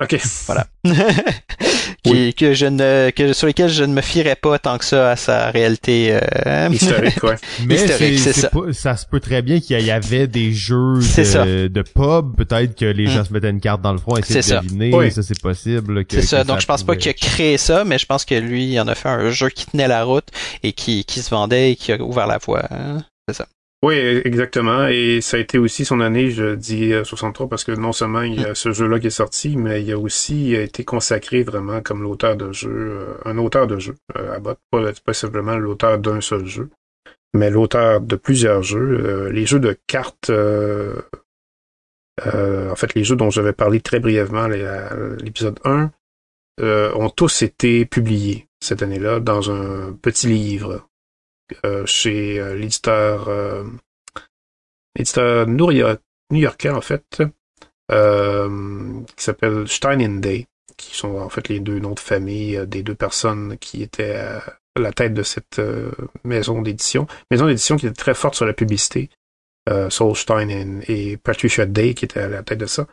Ok.
Voilà. que je ne, que sur lesquels je ne me fierais pas tant que ça à sa réalité
euh, historique, ouais.
Mais c'est ça. ça se peut très bien qu'il y avait des jeux de, de, pub, peut-être que les mm. gens se mettaient une carte dans le front et essayaient de deviner, ça c'est possible.
C'est ça. Donc je pense pas qu'il a créé ça, mais je pense que lui, il en a fait un jeu qui tenait la route et qui, qui se vendait et qui a ouvert la voie. Hein. C'est ça.
Oui, exactement. Et ça a été aussi son année, je dis 63, euh, parce que non seulement il y a ce jeu-là qui est sorti, mais il a aussi été consacré vraiment comme l'auteur de jeu, euh, un auteur de jeu euh, à Bot, pas, pas simplement l'auteur d'un seul jeu, mais l'auteur de plusieurs jeux. les jeux de cartes, en fait, les jeux dont j'avais parlé très brièvement l'épisode 1, ont tous été publiés cette année-là dans un petit livre euh, chez euh, l'éditeur euh, l'éditeur new-yorkais en fait, qui s'appelle Stein Day, qui sont en fait les deux noms de famille des deux personnes qui étaient à la tête de cette maison d'édition. Maison d'édition qui était très forte sur la publicité. euh, Solstein et, Patricia Day qui étaient à la tête de ça.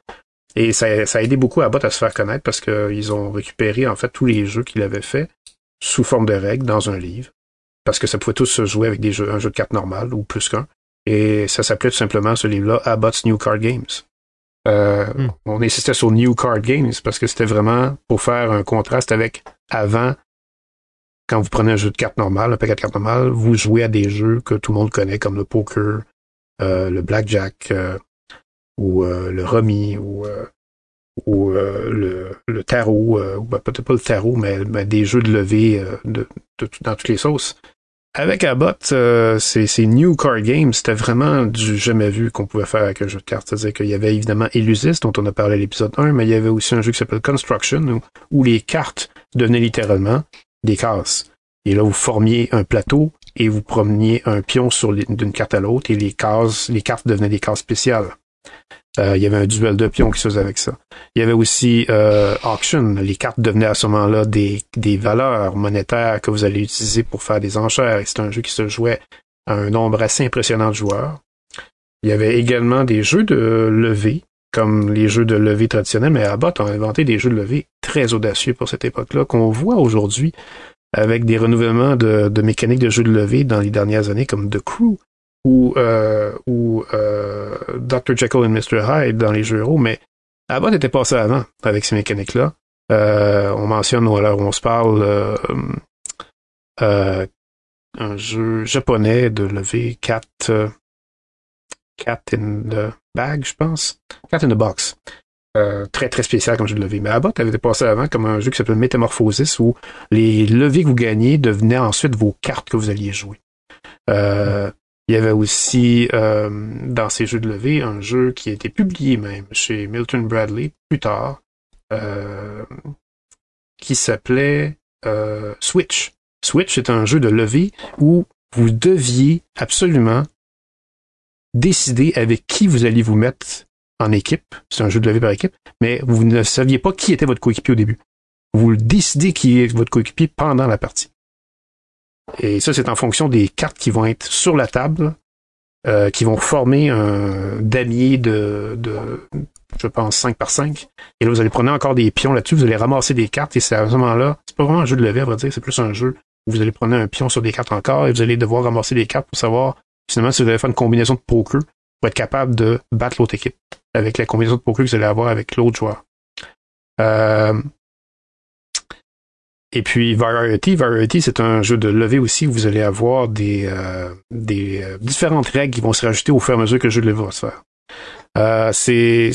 Et ça, ça a aidé beaucoup Abbott à se faire connaître parce qu'ils ont récupéré en fait tous les jeux qu'il avait fait sous forme de règles dans un livre. Parce que ça pouvait tous se jouer avec des jeux, un jeu de cartes normal ou plus qu'un. Et ça s'appelait tout simplement ce livre-là Abbott's New Card Games. Euh, hmm. On insistait sur New Card Games parce que c'était vraiment pour faire un contraste avec avant, quand vous prenez un jeu de cartes normal, un paquet de cartes normal, vous jouez à des jeux que tout le monde connaît comme le poker, euh, le blackjack euh, ou euh, le rummy ou ou le, le tarot, ou ben, peut-être pas le tarot, mais, des jeux de levée de, dans toutes les sauces. Avec Abbott, euh, ces, New Card Games, c'était vraiment du jamais vu qu'on pouvait faire avec un jeu de cartes. C'est-à-dire qu'il y avait évidemment Illusis, dont on a parlé à l'épisode 1, mais il y avait aussi un jeu qui s'appelle Construction, où, les cartes devenaient littéralement des cases. Et là, vous formiez un plateau et vous promeniez un pion sur d'une carte à l'autre et les cases, les cartes devenaient des cases spéciales. Euh, il y avait un duel de pions qui se faisait avec ça. Il y avait aussi euh, Auction. Les cartes devenaient à ce moment-là des, des valeurs monétaires que vous allez utiliser pour faire des enchères. Et c'est un jeu qui se jouait à un nombre assez impressionnant de joueurs. Il y avait également des jeux de levée, comme les jeux de levée traditionnels, mais Abbott a inventé des jeux de levée très audacieux pour cette époque-là, qu'on voit aujourd'hui avec des renouvellements de, de mécaniques de jeux de levée dans les dernières années, comme The Crew, ou, euh, ou euh, Dr. Jekyll et Mr. Hyde dans les jeux héros, mais Abbott était passé avant avec ces mécaniques-là. Euh, on mentionne, ou alors on se parle, euh, euh, un jeu japonais de lever 4 Cat in the Bag, je pense. Cat in the Box. Euh, très très spécial comme jeu de lever. Mais Abbott avait été passé avant comme un jeu qui s'appelle Metamorphosis où les levées que vous gagnez devenaient ensuite vos cartes que vous alliez jouer. Euh, il y avait aussi euh, dans ces jeux de levée un jeu qui a été publié même chez Milton Bradley plus tard, euh, qui s'appelait euh, Switch. Switch est un jeu de levée où vous deviez absolument décider avec qui vous alliez vous mettre en équipe. C'est un jeu de levée par équipe, mais vous ne saviez pas qui était votre coéquipier au début. Vous décidez qui est votre coéquipier pendant la partie. Et ça, c'est en fonction des cartes qui vont être sur la table, euh, qui vont former un damier de, je pense, 5 par 5. Et là, vous allez prendre encore des pions là-dessus, vous allez ramasser des cartes, et c'est à ce moment-là, c'est pas vraiment un jeu de levée, à vrai dire, c'est plus un jeu où vous allez prendre un pion sur des cartes encore, et vous allez devoir ramasser des cartes pour savoir, finalement, si vous allez faire une combinaison de poker pour être capable de battre l'autre équipe avec la combinaison de poker que vous allez avoir avec l'autre joueur. Euh, et puis Variety, Variety, c'est un jeu de levée aussi où vous allez avoir des, euh, des euh, différentes règles qui vont se rajouter au fur et à mesure que le jeu de va se faire. Euh, c'est,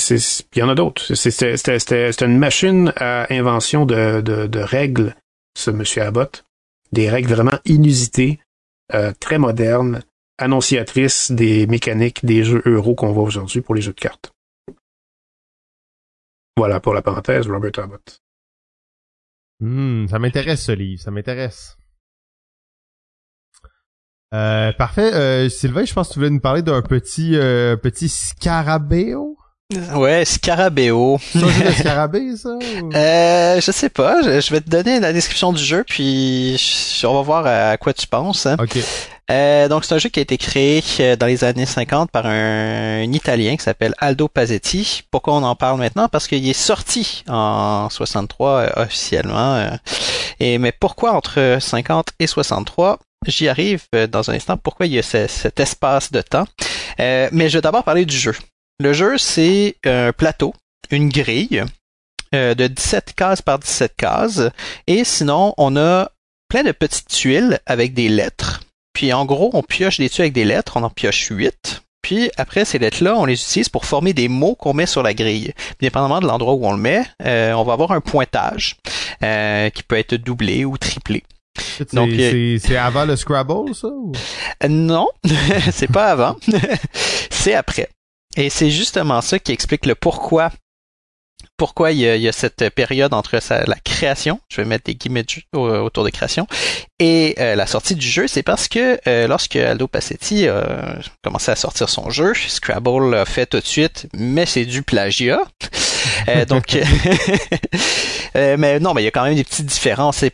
il y en a d'autres. C'était une machine à invention de, de, de, règles, ce monsieur Abbott. Des règles vraiment inusitées, euh, très modernes, annonciatrices des mécaniques des jeux euro qu'on voit aujourd'hui pour les jeux de cartes. Voilà pour la parenthèse, Robert Abbott.
Hmm, ça m'intéresse ce livre, ça m'intéresse. Euh, parfait. Euh, Sylvain, je pense que tu voulais nous parler d'un petit euh, petit scarabéo?
Ouais, scarabéo.
C'est un jeu de scarabée, ça?
Euh, je sais pas. Je, vais te donner la description du jeu, puis on va voir à quoi tu penses. Hein.
Ok.
Euh, donc c'est un jeu qui a été créé euh, dans les années 50 par un, Italien qui s'appelle Aldo Pazzetti. Pourquoi on en parle maintenant? Parce qu'il est sorti en 63 euh, officiellement. et mais pourquoi entre 50 et 63 J'y arrive dans un instant. Pourquoi il y a cet espace de temps Mais je vais d'abord parler du jeu. Le jeu c'est un plateau, une grille de 17 cases par 17 cases. Et sinon on a plein de petites tuiles avec des lettres puis en gros, on pioche des dessus avec des lettres, on en pioche huit. Puis après, ces lettres-là, on les utilise pour former des mots qu'on met sur la grille. Dépendamment de l'endroit où on le met, euh, on va avoir un pointage euh, qui peut être doublé ou triplé.
Donc c'est avant le Scrabble, ça
euh, Non, c'est pas avant. c'est après. Et c'est justement ça qui explique le pourquoi pourquoi il y, a, cette période entre la création, je vais mettre des guillemets autour de création, et euh, la sortie du jeu, c'est parce que euh, lorsque Aldo Passetti a commencé à sortir son jeu, Scrabble l'a fait tout de suite, mais c'est du plagiat. Euh, donc, mais non, mais il y a quand même des petites différences.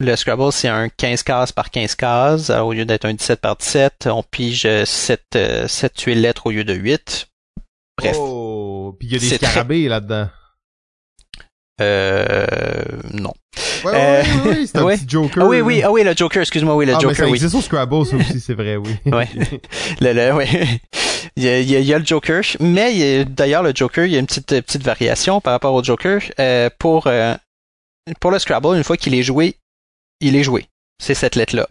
le Scrabble, c'est un 15 cases par 15 cases. Alors, au lieu d'être un 17 par 17, on pige 7, 7 tuiles lettres au lieu de 8. Bref.
Oh, puis il y a des
très-
scarabées là-dedans.
Euh, non.
Ouais,
Euh,
ouais, c'est un
ouais.
petit Joker.
Ah oui, ah oui, le Joker, excuse-moi, oui, le
Ah, mais
Joker,
ça
oui.
au Scrabble, ça aussi, c'est vrai, oui.
Ouais. Le, le, ouais. Il y, a, il y a- le Joker, mais d'ailleurs le Joker, il y a une petite petite variation par rapport au Joker. Euh, pour euh, pour le Scrabble, une fois qu'il est joué, il est joué. C'est cette lettre-là.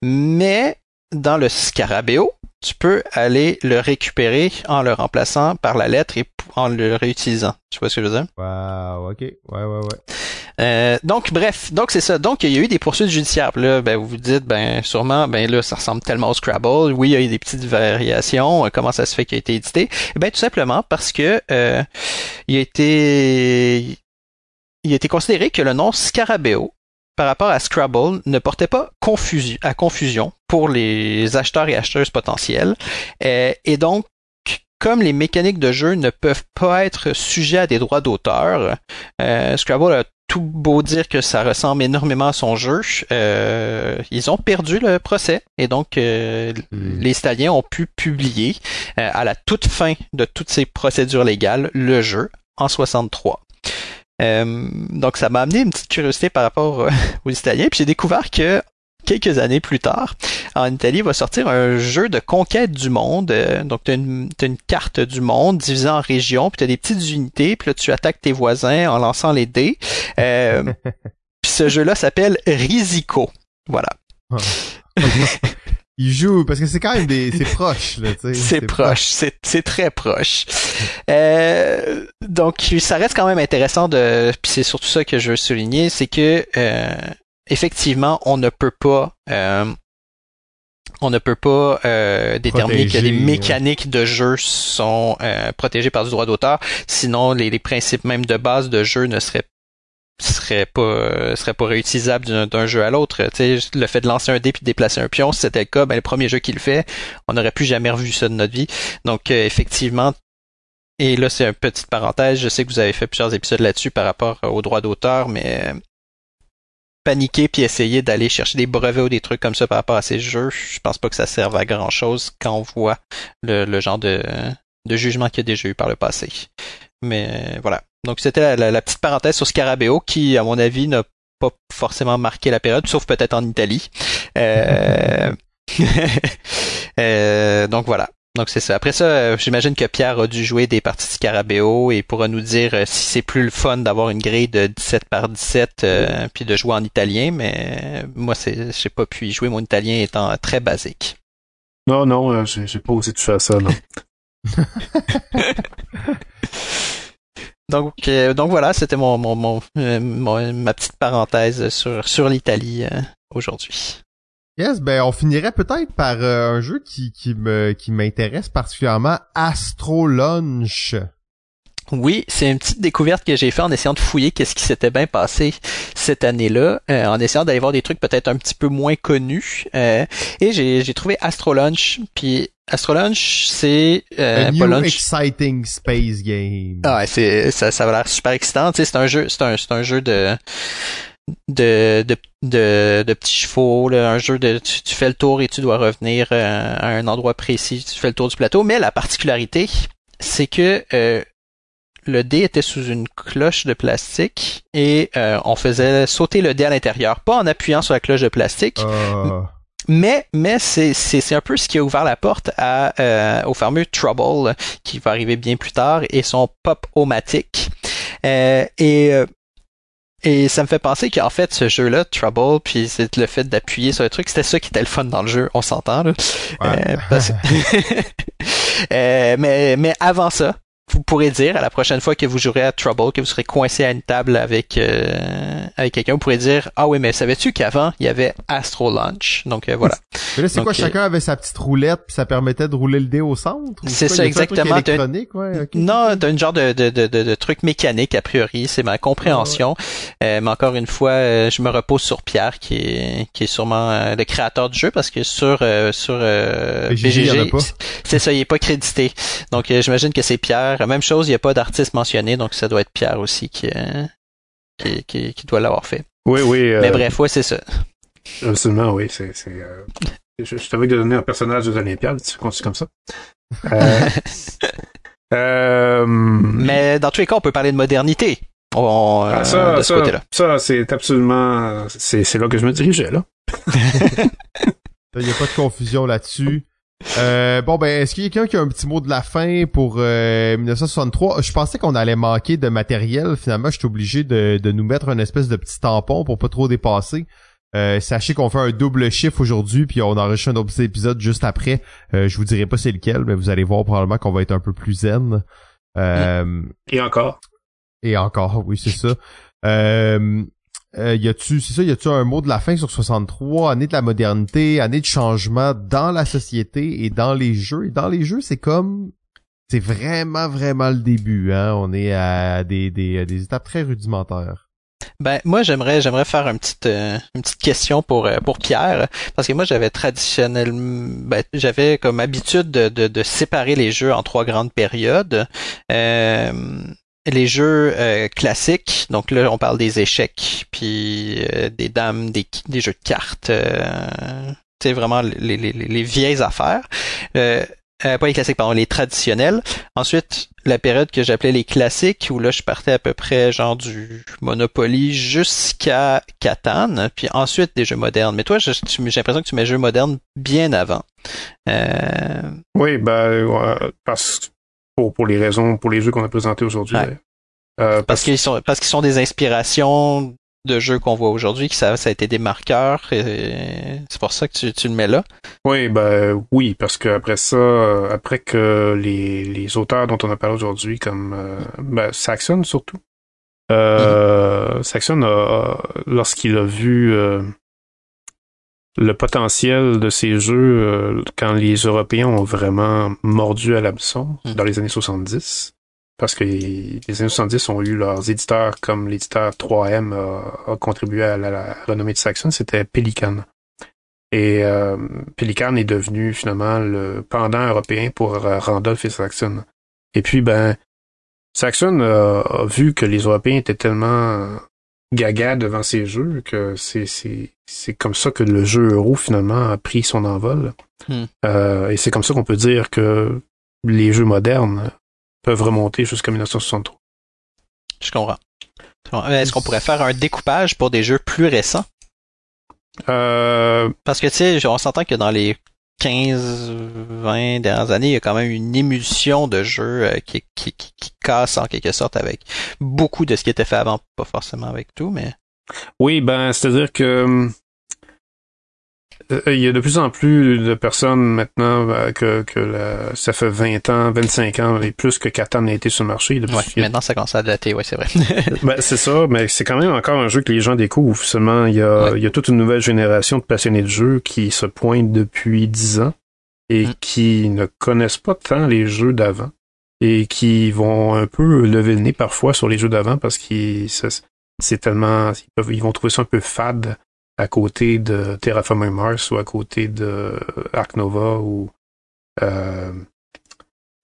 Mais dans le Scarabeo, tu peux aller le récupérer en le remplaçant par la lettre et en le réutilisant. Tu vois ce que je veux dire?
Wow, ok. Ouais, ouais, ouais.
Euh, donc bref, donc c'est ça. Donc il y a eu des poursuites judiciaires. Là, ben vous vous dites, ben sûrement, ben là ça ressemble tellement au Scrabble. Oui, il y a eu des petites variations. Euh, Comment ça se fait qu'il a été édité? Eh Ben tout simplement parce que euh, il a été, il a été considéré que le nom Scarabeo par rapport à Scrabble ne portait pas confusion, à confusion pour les acheteurs et acheteuses potentiels. Euh, et donc comme les mécaniques de jeu ne peuvent pas être sujets à des droits d'auteur, euh, Scrabble a tout beau dire que ça ressemble énormément à son jeu, euh, ils ont perdu le procès et donc euh,
Hmm.
les Italiens ont pu publier euh, à la toute fin de toutes ces procédures légales le jeu en 63. Euh, donc ça m'a amené une petite curiosité par rapport aux Italiens, puis j'ai découvert que quelques années plus tard, en Italie, va sortir un jeu de conquête du monde. Euh, donc, tu as une, t'as une carte du monde divisée en régions, puis tu as des petites unités, puis là, tu attaques tes voisins en lançant les dés. Euh, puis ce jeu-là s'appelle Risico. Voilà.
Il joue, parce que c'est quand même des, c'est proche, là, tu sais.
C'est proche, c'est c'est très proche. Euh, donc ça reste quand même intéressant de, puis c'est surtout ça que je veux souligner, c'est que euh, effectivement on ne peut pas, euh, on ne peut pas euh, déterminer que les mécaniques de jeu sont euh, protégées par du droit d'auteur, sinon les, les principes même de base de jeu ne seraient serait pas euh, serait pas réutilisable d'un jeu à l'autre. Tu sais, le fait de lancer un dé puis de déplacer un pion, si c'était le cas, ben le premier jeu qui le fait, on n'aurait plus jamais revu ça de notre vie. Donc euh, effectivement, et là c'est une petite parenthèse, je sais que vous avez fait plusieurs épisodes là-dessus par rapport aux droits d'auteur, mais paniquer puis essayer d'aller chercher des brevets ou des trucs comme ça par rapport à ces jeux, je pense pas que ça serve à grand chose quand on voit le, le genre de, de jugement qu'il y a déjà eu par le passé. Mais euh, voilà. Donc c'était la, la- la petite parenthèse sur Scarabeo qui, à mon avis, n'a pas forcément marqué la période, sauf peut-être en Italie. Euh, euh, donc voilà. Donc c'est ça. Après ça, euh, j'imagine que Pierre a dû jouer des parties de Scarabeo et pourra nous dire euh, si c'est plus le fun d'avoir une grille de 17 par 17 euh, puis de jouer en italien, mais euh, moi c'est j'ai pas pu y jouer mon italien étant très basique.
Non, non, euh, j'ai pas osé toucher à ça, non.
Donc euh, donc voilà, c'était mon, mon, mon, mon- ma petite parenthèse sur sur l'Italie aujourd'hui.
Yes, ben on finirait peut-être par euh, un jeu qui qui me qui m'intéresse particulièrement, Astro Lunch.
Oui, c'est une petite découverte que j'ai fait en essayant de fouiller qu'est-ce qui s'était bien passé cette année-là, euh, en essayant d'aller voir des trucs peut-être un petit peu moins connus. euh, et j'ai, j'ai trouvé Astro Lunch, puis Astro Lunch, c'est euh,
A new exciting space game.
Ah ouais, c'est ça, ça va l'air super excitant. Tu sais, c'est un jeu, c'est un, c'est un jeu de de, de, de, de petits chevaux, là, un jeu de tu, tu fais le tour et tu dois revenir euh, à un endroit précis, tu fais le tour du plateau. Mais la particularité, c'est que euh, le dé était sous une cloche de plastique et euh, on faisait sauter le dé à l'intérieur, pas en appuyant sur la cloche de plastique,
Ah.
mais mais c'est c'est c'est un peu ce qui a ouvert la porte à euh, au fameux Trouble qui va arriver bien plus tard et son pop omatic Euh, et euh, et ça me fait penser qu'en fait ce jeu-là Trouble puis c'est le fait d'appuyer sur le truc c'était ça qui était le fun dans le jeu on s'entend là
Ouais.
Euh, parce- Euh, mais mais avant ça vous pourrez dire à la prochaine fois que vous jouerez à Trouble, que vous serez coincé à une table avec euh, avec quelqu'un, vous pourrez dire ah oui mais savais-tu qu'avant il y avait Astro Lunch donc euh, voilà
Mais là, c'est quoi?
euh,
Chacun avait sa petite roulette, puis ça permettait de rouler le dé au centre? ou
C'est ça,
a-t-il un truc
exactement.
Électronique, ouais.
Non, d'un genre de, de, de, de, de truc mécanique a priori, c'est ma compréhension. Euh, mais encore une fois, euh, je me repose sur Pierre qui est qui est sûrement euh, le créateur du jeu parce que sur euh, sur euh,
BGG,
c'est ça, il est pas crédité. Donc euh, j'imagine que c'est Pierre. Même chose, il n'y a pas d'artiste mentionné, donc ça doit être Pierre aussi qui euh, qui, qui, qui doit l'avoir fait.
Oui, oui.
Mais bref, ouais, c'est ça.
Absolument, oui. C'est, je, je t'avais donner un personnage des Olympiades, tu continues comme ça. Euh,
euh... Mais dans tous les cas, on peut parler de modernité. On,
ah, ça, ça, ça c'est absolument, c'est, c'est là que je me dirigeais là.
Il n'y a pas de confusion là-dessus. Euh, bon ben est-ce qu'il y a quelqu'un qui a un petit mot de la fin pour euh, 1963 Je pensais qu'on allait manquer de matériel. Finalement, je suis obligé de, de, nous mettre un espèce de petit tampon pour pas trop dépasser. Euh, sachez qu'on fait un double chiffre aujourd'hui, puis on enregistre un autre épisode juste après. Euh, je vous dirai pas c'est lequel, mais vous allez voir probablement qu'on va être un peu plus zen. Euh,
et encore.
Et encore, oui, c'est ça. Euh, euh, y a-tu, c'est ça, y a-tu un mot de la fin sur 63, année de la modernité, année de changement dans la société et dans les jeux. Et dans les jeux, c'est comme, c'est vraiment, vraiment le début, hein. On est à des, des, des étapes très rudimentaires.
Ben moi j'aimerais j'aimerais faire une petite euh, une petite question pour euh, pour Pierre parce que moi j'avais traditionnellement ben, j'avais comme habitude de, de, de, séparer les jeux en trois grandes périodes. Euh, les jeux classiques, donc là on parle des échecs, puis des dames, des, des jeux de cartes, c'est vraiment les, les, les, vieilles affaires. Euh, pas les classiques, pardon, les traditionnels. Ensuite, la période que j'appelais les classiques, où là, je partais à peu près genre du Monopoly jusqu'à Catan, puis ensuite des jeux modernes. Mais toi, j'ai l'impression que tu mets jeux modernes bien avant.
Euh... Oui, ben, parce pour, pour les raisons, pour les jeux qu'on a présentés aujourd'hui.
Euh, parce, parce qu'ils sont parce qu'ils sont des inspirations de jeux qu'on voit aujourd'hui, que ça, ça a été des marqueurs. Et c'est pour ça que tu, tu, le mets là.
Oui, ben oui, parce que après ça, euh, après que les, les auteurs dont on a parlé aujourd'hui, comme euh, ben, Saxon surtout, euh, mm-hmm. Saxon a, lorsqu'il a vu euh, le potentiel de ces jeux quand les Européens ont vraiment mordu à l'hameçon mm. dans les années 70, parce que les années 70 ont eu leurs éditeurs comme l'éditeur 3M a, contribué à la, renommée de Saxon, c'était Pelican. Et euh, Pelican est devenu finalement le pendant européen pour euh, Randolph et Saxon. Et puis ben Saxon a, vu que les Européens étaient tellement gaga devant ces jeux que c'est c'est comme ça que le jeu euro finalement a pris son envol. Hmm. Euh, et c'est comme ça qu'on peut dire que les jeux modernes peuvent remonter jusqu'à 1963. Je
comprends. Est-ce qu'on pourrait faire un découpage pour des jeux plus récents? Euh... Parce que tu sais, on s'entend que dans les 15, 20 dernières années, il y a quand même une émulsion de jeux euh, qui, qui, qui, qui, casse en quelque sorte avec beaucoup de ce qui était fait avant, pas forcément avec tout, mais.
Oui, ben, c'est-à-dire que hum, il y a de plus en plus de personnes maintenant euh, que, que ça fait 20 ans, 25 ans et plus que Catan n'a été sur le marché.
maintenant ça commence à dater, ouais, c'est vrai.
ben, c'est ça, mais c'est quand même encore un jeu que les gens découvrent. Seulement, il y a, il y a toute une nouvelle génération de passionnés de jeu qui se pointent depuis 10 ans et mm. qui ne connaissent pas tant les jeux d'avant et qui vont un peu lever le nez parfois sur les jeux d'avant parce qu'ils c'est tellement ils, peuvent, ils vont trouver ça un peu fade à côté de Terraforming Mars ou à côté de Ark Nova ou euh,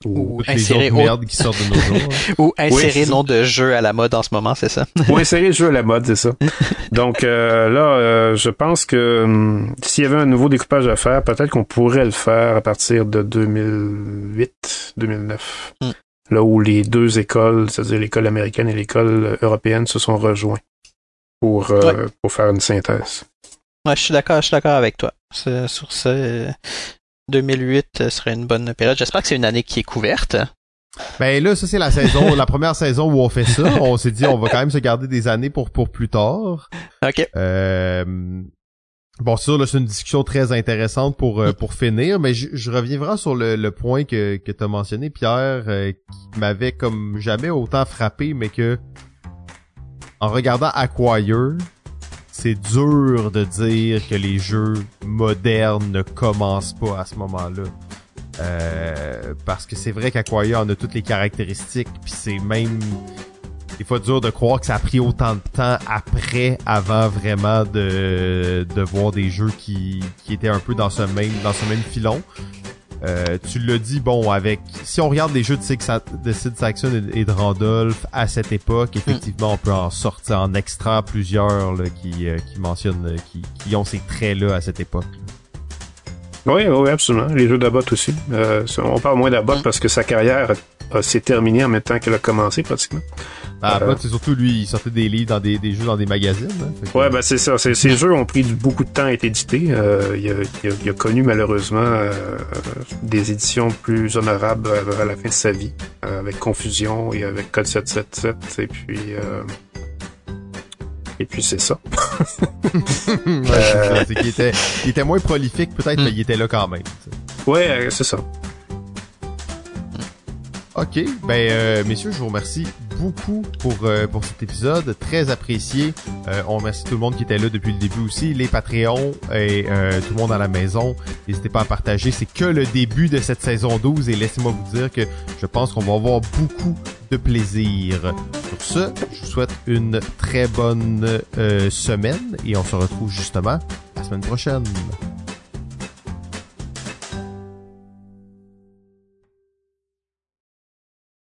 ou, insérer qui sortent de nos jours. Hein. ou insérer nom de jeu à la mode en ce moment, c'est ça?
ou insérer le jeu à la mode, c'est ça. Donc euh, là, euh, je pense que hum, s'il y avait un nouveau découpage à faire, peut-être qu'on pourrait le faire à partir de 2008-2009. Hmm. Là où les deux écoles, c'est-à-dire l'école américaine et l'école européenne, se sont rejoints pour, euh, pour faire une synthèse.
Ouais, je suis d'accord, je suis d'accord avec toi. Sur ce, 2008 serait une bonne période. J'espère que c'est une année qui est couverte.
Ben là, ça c'est la saison, la première saison où on fait ça. On s'est dit on va quand même se garder des années pour pour plus tard.
Ok.
Euh, bon, ça là c'est une discussion très intéressante pour euh, pour finir, mais je, je reviens vraiment sur le, le point que que t'as mentionné, Pierre, euh, qui m'avait comme jamais autant frappé, mais que en regardant Acquire, c'est dur de dire que les jeux modernes ne commencent pas à ce moment-là. Euh, parce que c'est vrai qu'Acquire en a toutes les caractéristiques, puis c'est même des fois dur de croire que ça a pris autant de temps après, avant vraiment de, de voir des jeux qui, qui étaient un peu dans ce même dans ce même filon. Euh, tu l'as dit, bon, avec si on regarde les jeux de, Sid, de Sid Saxon et de Randolph à cette époque, effectivement, on peut en sortir, en extra plusieurs là, qui, euh, qui mentionnent, qui, qui ont ces traits-là à cette époque.
Oui, oui, absolument. Les jeux d'Abbott aussi. Euh, on parle moins d'Abbott parce que sa carrière s'est terminée en même temps qu'elle a commencé pratiquement.
Ah, Abbott, c'est surtout lui, il sortait des livres dans des, des jeux dans des magazines. Hein,
ouais, ben c'est ça. Ces jeux ont pris beaucoup de temps à être édités. Euh, il, a, il, a, il, a, connu malheureusement euh, des éditions plus honorables à, la fin de sa vie, euh, avec Confusion et avec Code 777. Et puis et puis c'est ça.
ouais, euh... c'est qu'il était, il était moins prolifique peut-être, mm. mais il était là quand même.
Ouais, c'est ça.
Ok, ben euh, messieurs, je vous remercie beaucoup pour euh, pour cet épisode, très apprécié. Euh, on remercie tout le monde qui était là depuis le début aussi, les Patreons et euh, tout le monde à la maison. N'hésitez pas à partager, c'est que le début de cette saison 12 et laissez-moi vous dire que je pense qu'on va avoir beaucoup de plaisir. Sur ce, je vous souhaite une très bonne semaine et on se retrouve justement la semaine prochaine.